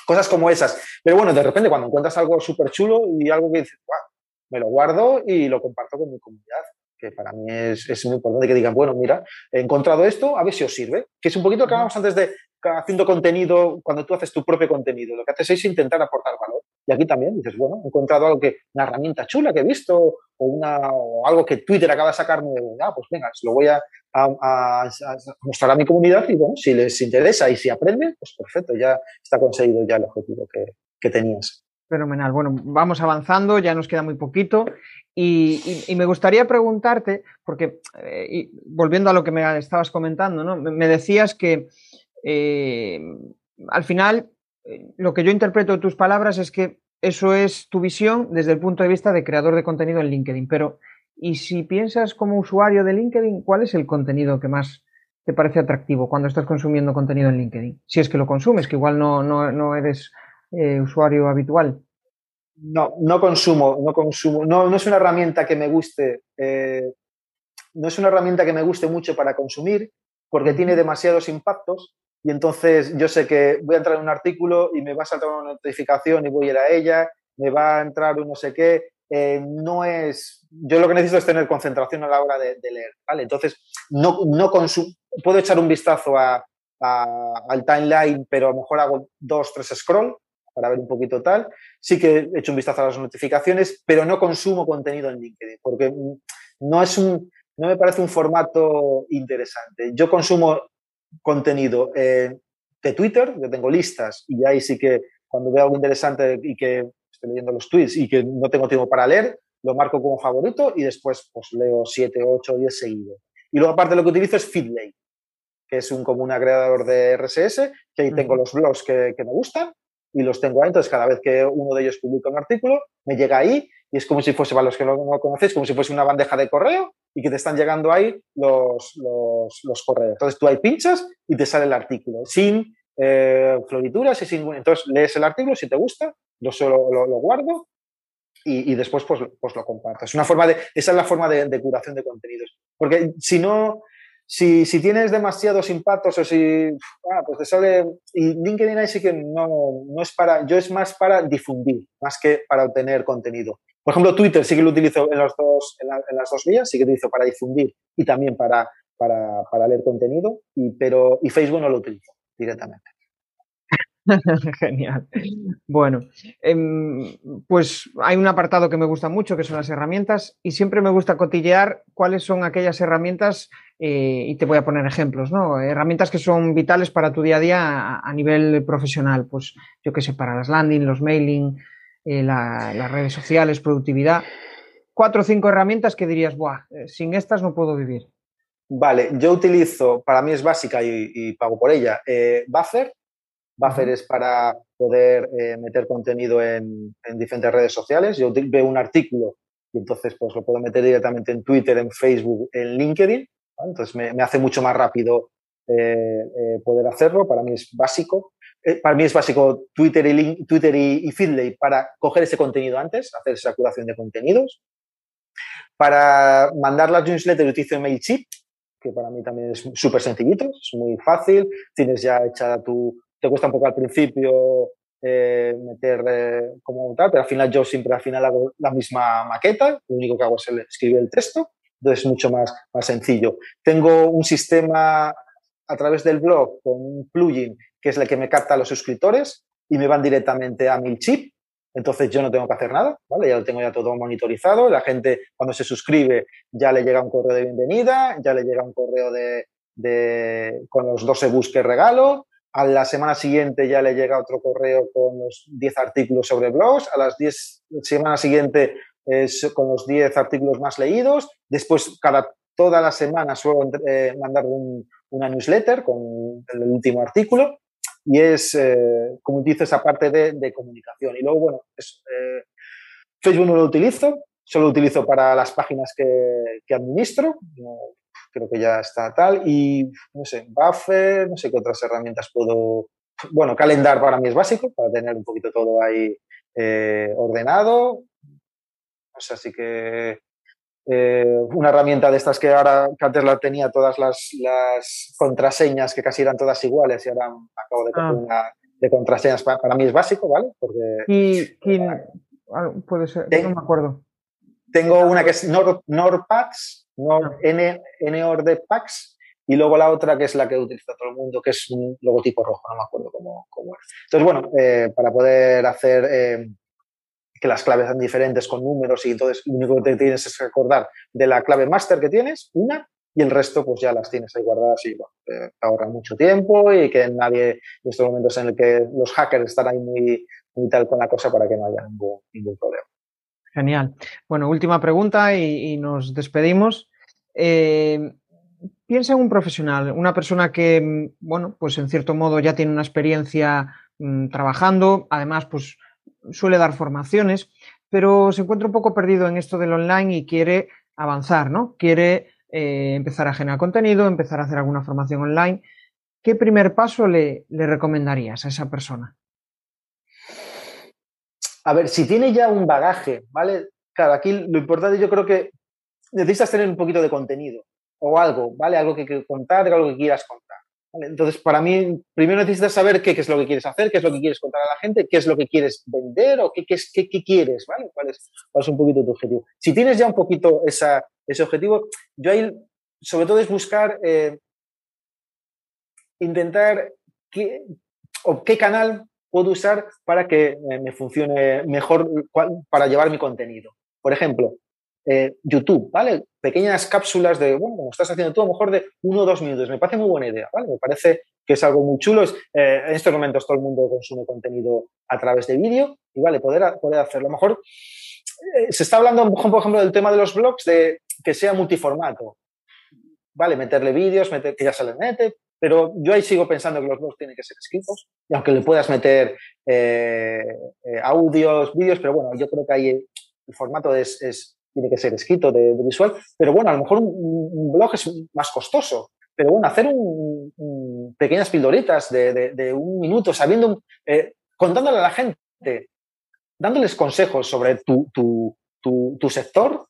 cosas como esas. Pero bueno, de repente cuando encuentras algo súper chulo y algo que dices, wow, me lo guardo y lo comparto con mi comunidad que para mí es, es, muy importante que digan, bueno, mira, he encontrado esto, a ver si os sirve. Que es un poquito lo que hablábamos antes de haciendo contenido, cuando tú haces tu propio contenido, lo que haces es intentar aportar valor. Y aquí también dices, bueno, he encontrado algo que, una herramienta chula que he visto, o, una, o algo que Twitter acaba de sacarme, ah, pues venga, lo voy a, a, mostrar a mi comunidad y bueno, si les interesa y si aprenden, pues perfecto, ya está conseguido ya el objetivo que, que tenías. Fenomenal. Bueno, vamos avanzando, ya nos queda muy poquito. Y, me gustaría preguntarte, porque eh, volviendo a lo que me estabas comentando, ¿no? me decías que eh, al final, eh, lo que yo interpreto de tus palabras es que eso es tu visión desde el punto de vista de creador de contenido en LinkedIn. Pero, y si piensas como usuario de LinkedIn, ¿cuál es el contenido que más te parece atractivo cuando estás consumiendo contenido en LinkedIn? Si es que lo consumes, que igual no, no, eres eh, usuario habitual. No, no consumo, no consumo. No, no es una herramienta que me guste. no es una herramienta que me guste mucho para consumir porque tiene demasiados impactos y entonces yo sé que voy a entrar en un artículo y me va a saltar una notificación y voy a ir a ella, me va a entrar un no sé qué. Eh, no es. Yo lo que necesito es tener concentración a la hora de, leer, ¿vale? Entonces, no, no Puedo echar un vistazo a, al timeline, pero a lo mejor hago dos, tres scroll para ver un poquito tal. Sí que he hecho un vistazo a las notificaciones, pero no consumo contenido en LinkedIn, porque no es un. No me parece un formato interesante. Yo consumo contenido eh, de Twitter, yo tengo listas y ahí sí que cuando veo algo interesante y que estoy leyendo los tweets y que no tengo tiempo para leer, lo marco como favorito y después pues leo 7, 8, 10 seguidos. Y luego aparte lo que utilizo es Feedlay, que es un, como un agregador de RSS, que ahí tengo los blogs que, que, me gustan y los tengo ahí. Entonces cada vez que uno de ellos publica un artículo, me llega ahí y es como si fuese, para los que no, no conocéis, como si fuese una bandeja de correo y que te están llegando ahí los, los, los correos. Entonces tú ahí pinchas y te sale el artículo sin eh, florituras y sin... Entonces lees el artículo, si te gusta, yo solo lo, guardo y, y, después pues, pues lo comparto. Es una forma de, esa es la forma de, curación de contenidos. Porque si no, si, si, tienes demasiados impactos o si, ah, pues te sale, y LinkedIn ahí sí que no, no es para, yo es más para difundir, más que para obtener contenido. Por ejemplo, Twitter sí que lo utilizo en, los dos, en, las dos vías, sí que lo utilizo para difundir y también para, para, para leer contenido, y, pero, y Facebook no lo utilizo directamente. Genial. Bueno, em, pues hay un apartado que me gusta mucho, que son las herramientas, y siempre me gusta cotillear cuáles son aquellas herramientas, eh, y te voy a poner ejemplos, ¿no? Herramientas que son vitales para tu día a día a, nivel profesional, pues yo qué sé, para las landing, los mailing, eh, las redes sociales, productividad. Cuatro o cinco herramientas que dirías, Buah, eh, sin estas no puedo vivir. Vale, yo utilizo, para mí es básica y, pago por ella, Buffer, Buffer es para poder eh, meter contenido en, diferentes redes sociales. Yo veo un artículo y entonces pues lo puedo meter directamente en Twitter, en Facebook, en LinkedIn. Entonces me, hace mucho más rápido eh, eh, poder hacerlo. Para mí es básico. para mí es básico Twitter y, Twitter y, Feedlay para coger ese contenido antes, hacer esa curación de contenidos. Para mandar las newsletters utilizo MailChimp, que para mí también es súper sencillito, es muy fácil. Tienes ya echada tu, te cuesta un poco al principio eh, meter eh, como tal, pero al final yo siempre al final hago la misma maqueta, lo único que hago es escribir el texto, entonces es mucho más, más sencillo. Tengo un sistema a través del blog con un plugin que es el que me capta a los suscriptores y me van directamente a MailChimp, entonces yo no tengo que hacer nada, ¿vale? Ya lo tengo ya todo monitorizado, la gente cuando se suscribe ya le llega un correo de bienvenida, ya le llega un correo de, de con los dos ebooks que regalo, a la semana siguiente ya le llega otro correo con los 10 artículos sobre blogs. A las 10 semana siguiente es con los 10 artículos más leídos. Después, cada, toda la semana suelo eh, mandar una newsletter con el último artículo. Y es, eh, como utilizo esa parte de, comunicación. Y luego, bueno, eh, Facebook no lo utilizo, solo lo utilizo para las páginas que, que administro creo que ya está tal. Y, no sé, Buffer, no sé qué otras herramientas puedo... Bueno, Calendar para mí es básico, para tener un poquito todo ahí eh, ordenado. O sea, así que eh, una herramienta de estas que ahora, que antes la tenía todas las, las, contraseñas, que casi eran todas iguales, y ahora acabo de ah. una de contraseñas, para, mí es básico, ¿vale? Porque... ¿Y quién? Ah, puede ser, no me acuerdo. Tengo una que es Nord, NordPads, Nord, N, NORD Pax, y luego la otra que es la que utiliza todo el mundo, que es un logotipo rojo, no me acuerdo cómo, cómo es. Entonces, bueno, eh, para poder hacer eh, que las claves sean diferentes con números y entonces lo único que te tienes es recordar de la clave master que tienes, una, y el resto pues ya las tienes ahí guardadas y bueno, te ahorra mucho tiempo y que nadie, en estos momentos en el que los hackers están ahí muy, muy tal con la cosa para que no haya ningún, ningún problema. Genial. Bueno, última pregunta y, nos despedimos. Eh, piensa en un profesional, una persona que, mm, bueno, pues en cierto modo ya tiene una experiencia mm, trabajando, además, pues suele dar formaciones, pero se encuentra un poco perdido en esto del online y quiere avanzar, ¿no? Quiere eh, empezar a generar contenido, empezar a hacer alguna formación online. ¿Qué primer paso le recomendarías a esa persona? A ver, si tiene ya un bagaje, ¿vale? Claro, aquí lo importante yo creo que necesitas tener un poquito de contenido o algo, ¿vale? Algo que, contar, algo que quieras contar. Entonces, para mí, primero necesitas saber qué, es lo que quieres hacer, qué es lo que quieres contar a la gente, qué es lo que quieres vender o qué, qué, qué quieres, ¿vale? ¿Cuál es, ¿Cuál es, un poquito tu objetivo? Si tienes ya un poquito esa, ese objetivo, yo ahí, sobre todo, es buscar, eh, intentar qué, o qué canal puedo usar para que eh, me funcione mejor para llevar mi contenido. Por ejemplo, eh, YouTube, ¿vale? Pequeñas cápsulas de, bueno, como estás haciendo tú, a lo mejor de uno o dos minutos. Me parece muy buena idea, ¿vale? Me parece que es algo muy chulo. Eh, en estos momentos todo el mundo consume contenido a través de vídeo y, vale, poder, poder hacerlo. A lo mejor se está hablando, por ejemplo, del tema de los blogs, de que sea multiformato. Vale, meterle vídeos, meter, que ya se le mete, pero yo ahí sigo pensando que los blogs tienen que ser escritos, y aunque le puedas meter eh, eh, audios, vídeos, pero bueno, yo creo que ahí el formato es, es tiene que ser escrito de, visual, pero bueno, a lo mejor un, blog es más costoso, pero bueno, hacer un, pequeñas pildoritas de, un minuto, sabiendo, eh, contándole a la gente, dándoles consejos sobre tu sector,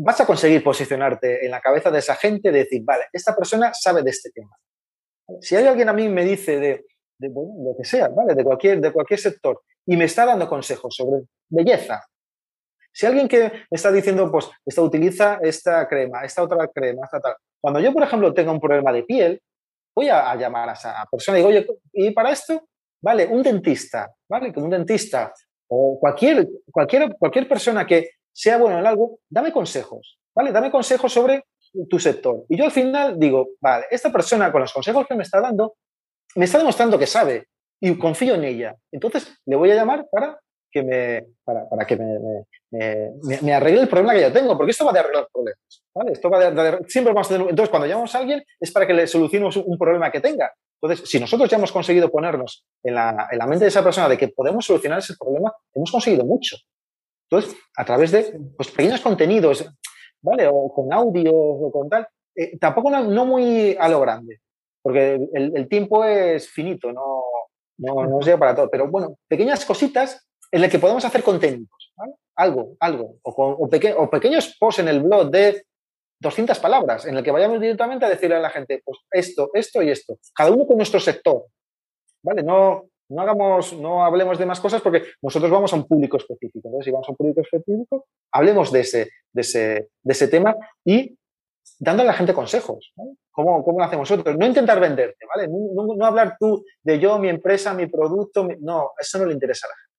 vas a conseguir posicionarte en la cabeza de esa gente, de decir, vale, esta persona sabe de este tema. Si hay alguien a mí me dice de, lo que sea, ¿vale? De cualquier, de cualquier sector y me está dando consejos sobre belleza, si alguien que me está diciendo, pues, esta utiliza esta crema, esta otra crema, esta tal. Cuando yo, por ejemplo, tenga un problema de piel, voy a, llamar a esa persona y digo, oye, ¿y para esto? Vale, un dentista, ¿vale? Un dentista o cualquier, cualquier, cualquier persona que sea bueno en algo, dame consejos, ¿vale? Dame consejos sobre tu sector. Y yo al final digo, vale, esta persona con los consejos que me está dando, me está demostrando que sabe y confío en ella. Entonces le voy a llamar para que me, para, para que me, me, arregle el problema que yo tengo, porque esto va de arreglar problemas. ¿vale? Esto va de, siempre vamos entonces, cuando llamamos a alguien es para que le solucionemos un problema que tenga. Entonces, si nosotros ya hemos conseguido ponernos en la, en la mente de esa persona de que podemos solucionar ese problema, hemos conseguido mucho. Entonces, a través de pues, pequeños contenidos, ¿vale? O con audio o con tal, eh, tampoco no, muy a lo grande, porque el, el tiempo es finito, no, no, no llega para todo. Pero bueno, pequeñas cositas en las que podemos hacer contenidos, ¿vale? Algo, algo. O, o, o, pequeños posts en el blog de 200 palabras, en el que vayamos directamente a decirle a la gente, pues esto, esto y esto. Cada uno con nuestro sector, ¿vale? No, no hagamos, no hablemos de más cosas porque nosotros vamos a un público específico. Entonces, si vamos a un público específico, hablemos de ese, de ese, de ese tema y dando a la gente consejos. ¿Cómo, ¿Cómo, lo hacemos nosotros? No intentar venderte, ¿vale? No, no, hablar tú de yo, mi empresa, mi producto. No, eso no le interesa a la gente.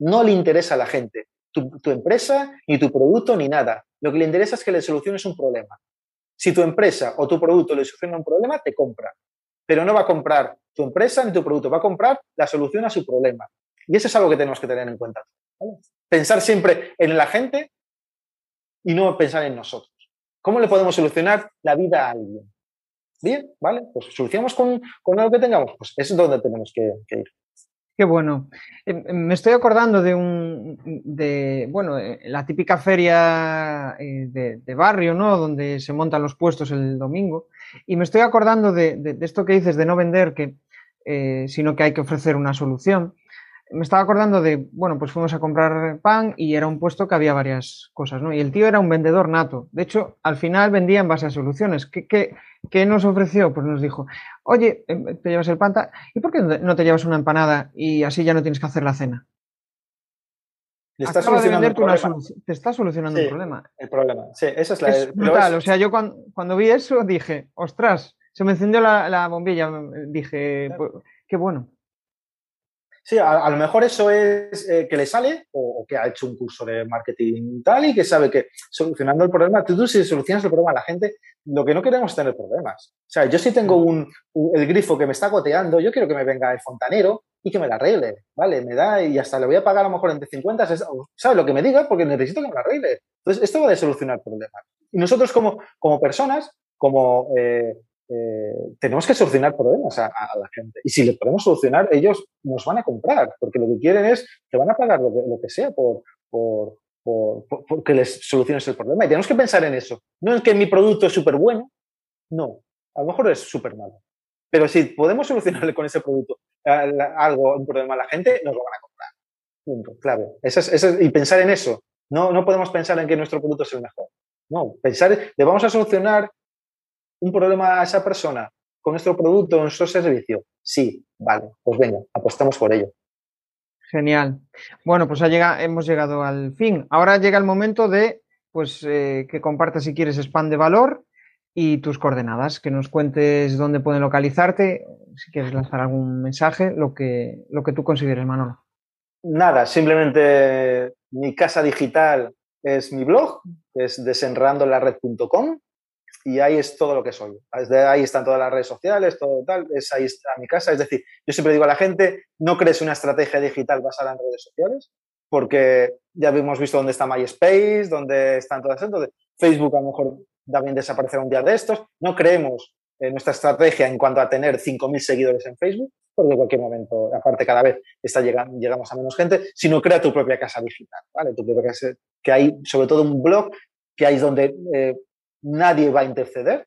No le interesa a la gente. Tu, tu, empresa, ni tu producto, ni nada. Lo que le interesa es que le soluciones un problema. Si tu empresa o tu producto le soluciona un problema, te compra. Pero no va a comprar tu empresa ni tu producto, va a comprar la solución a su problema. Y eso es algo que tenemos que tener en cuenta. Pensar siempre en la gente y no pensar en nosotros. ¿Cómo le podemos solucionar la vida a alguien? Bien, ¿vale? Pues solucionamos con, con algo que tengamos. Pues es donde tenemos que ir. Qué bueno. Eh, me estoy acordando de un, de, bueno, eh, la típica feria eh, de, barrio, ¿no? Donde se montan los puestos el domingo. Y me estoy acordando de, de esto que dices de no vender, que, sino que hay que ofrecer una solución me estaba acordando de, bueno, pues fuimos a comprar pan y era un puesto que había varias cosas, ¿no? Y el tío era un vendedor nato. De hecho, al final vendía en base a soluciones. ¿Qué, qué, nos ofreció? Pues nos dijo, oye, em, te llevas el pan, ¿y por qué no te llevas una empanada y así ya no tienes que hacer la cena? Le está solucionando de una te está solucionando el problema. El problema, sí, esa es la... Es brutal, o sea, yo cuando, vi eso dije, ostras, se me encendió la, bombilla, dije, pues, qué bueno. Sí, a, lo mejor eso es eh, que le sale o, que ha hecho un curso de marketing tal y que sabe que solucionando el problema, tú, si solucionas el problema a la gente, lo que no queremos es tener problemas. O sea, yo si tengo un, el grifo que me está goteando, yo quiero que me venga el fontanero y que me la arregle, ¿vale? Me da y hasta le voy a pagar a lo mejor entre 50, ¿sabes? Lo que me diga porque necesito que me la arregle. Entonces, esto va a solucionar problemas. Y nosotros como, como personas, como eh, eh, tenemos que solucionar problemas a, la gente. Y si le podemos solucionar, ellos nos van a comprar, porque lo que quieren es que van a pagar lo que, sea por, por, por, que les soluciones el problema. Y tenemos que pensar en eso. No es que mi producto es súper bueno, no. A lo mejor es súper malo. Pero si podemos solucionarle con ese producto algo, un problema a la gente, nos lo van a comprar. Punto, clave. y pensar en eso. No, no podemos pensar en que nuestro producto es el mejor. No, pensar, le vamos a solucionar un problema a esa persona con nuestro producto, o nuestro servicio? Sí, vale, pues venga, apostamos por ello. Genial. Bueno, pues ha hemos llegado al fin. Ahora llega el momento de pues, eh, que compartas si quieres spam de valor y tus coordenadas, que nos cuentes dónde pueden localizarte, si quieres lanzar algún mensaje, lo que, lo que tú consideres, Manolo. Nada, simplemente mi casa digital es mi blog, es desenredandolared.com y ahí es todo lo que soy. Desde ahí están todas las redes sociales, todo tal, es ahí está mi casa. Es decir, yo siempre digo a la gente, no crees una estrategia digital basada en redes sociales, porque ya hemos visto dónde está MySpace, dónde están todas entonces Facebook a lo mejor da bien desaparecer un día de estos. No creemos en nuestra estrategia en cuanto a tener 5.000 seguidores en Facebook, porque en cualquier momento, aparte cada vez está llegando, llegamos a menos gente, sino crea tu propia casa digital, ¿vale? Tu propia casa, que hay sobre todo un blog que es donde eh, nadie va a interceder,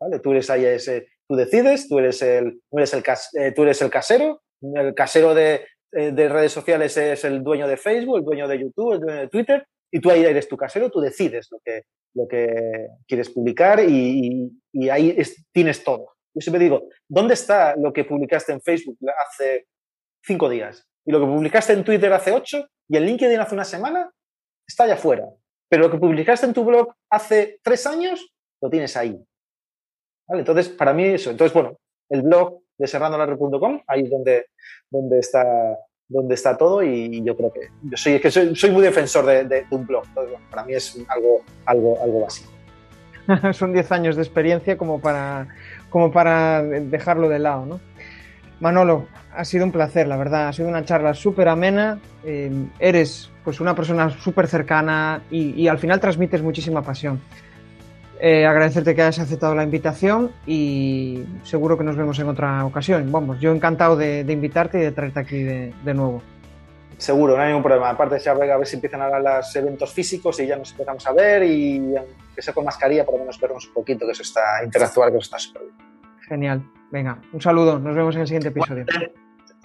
¿vale? Tú eres ahí ese, tú decides, tú eres el, tú eres el, eh, tú eres el casero, el casero de, eh, de, redes sociales es el dueño de Facebook, el dueño de YouTube, el dueño de Twitter, y tú ahí eres tu casero, tú decides lo que, lo que quieres publicar y, ahí tienes todo. Yo siempre digo, ¿dónde está lo que publicaste en Facebook hace cinco días? Y lo que publicaste en Twitter hace ocho y en LinkedIn hace una semana, está allá afuera. Pero lo que publicaste en tu blog hace tres años, lo tienes ahí. Entonces, para mí eso. Entonces, bueno, el blog de serrandolarre.com, ahí es donde, donde, está, donde está todo y yo creo que yo soy, que soy, muy defensor de, un blog. para mí es algo, algo, algo básico. Son 10 años de experiencia como para, como para dejarlo de lado, ¿no? Manolo, ha sido un placer, la verdad. Ha sido una charla súper amena. Eh, eres pues una persona súper cercana y, al final transmites muchísima pasión. Eh, agradecerte que hayas aceptado la invitación y seguro que nos vemos en otra ocasión. Vamos, yo encantado de, invitarte y de traerte aquí de, nuevo. Seguro, no hay ningún problema. Aparte, ya a ver si empiezan a los eventos físicos y ya nos empezamos a ver y que sea con mascarilla, por lo menos vernos un poquito, que eso está interactuar, que eso está súper bien. Genial. Venga, un saludo. Nos vemos en el siguiente episodio.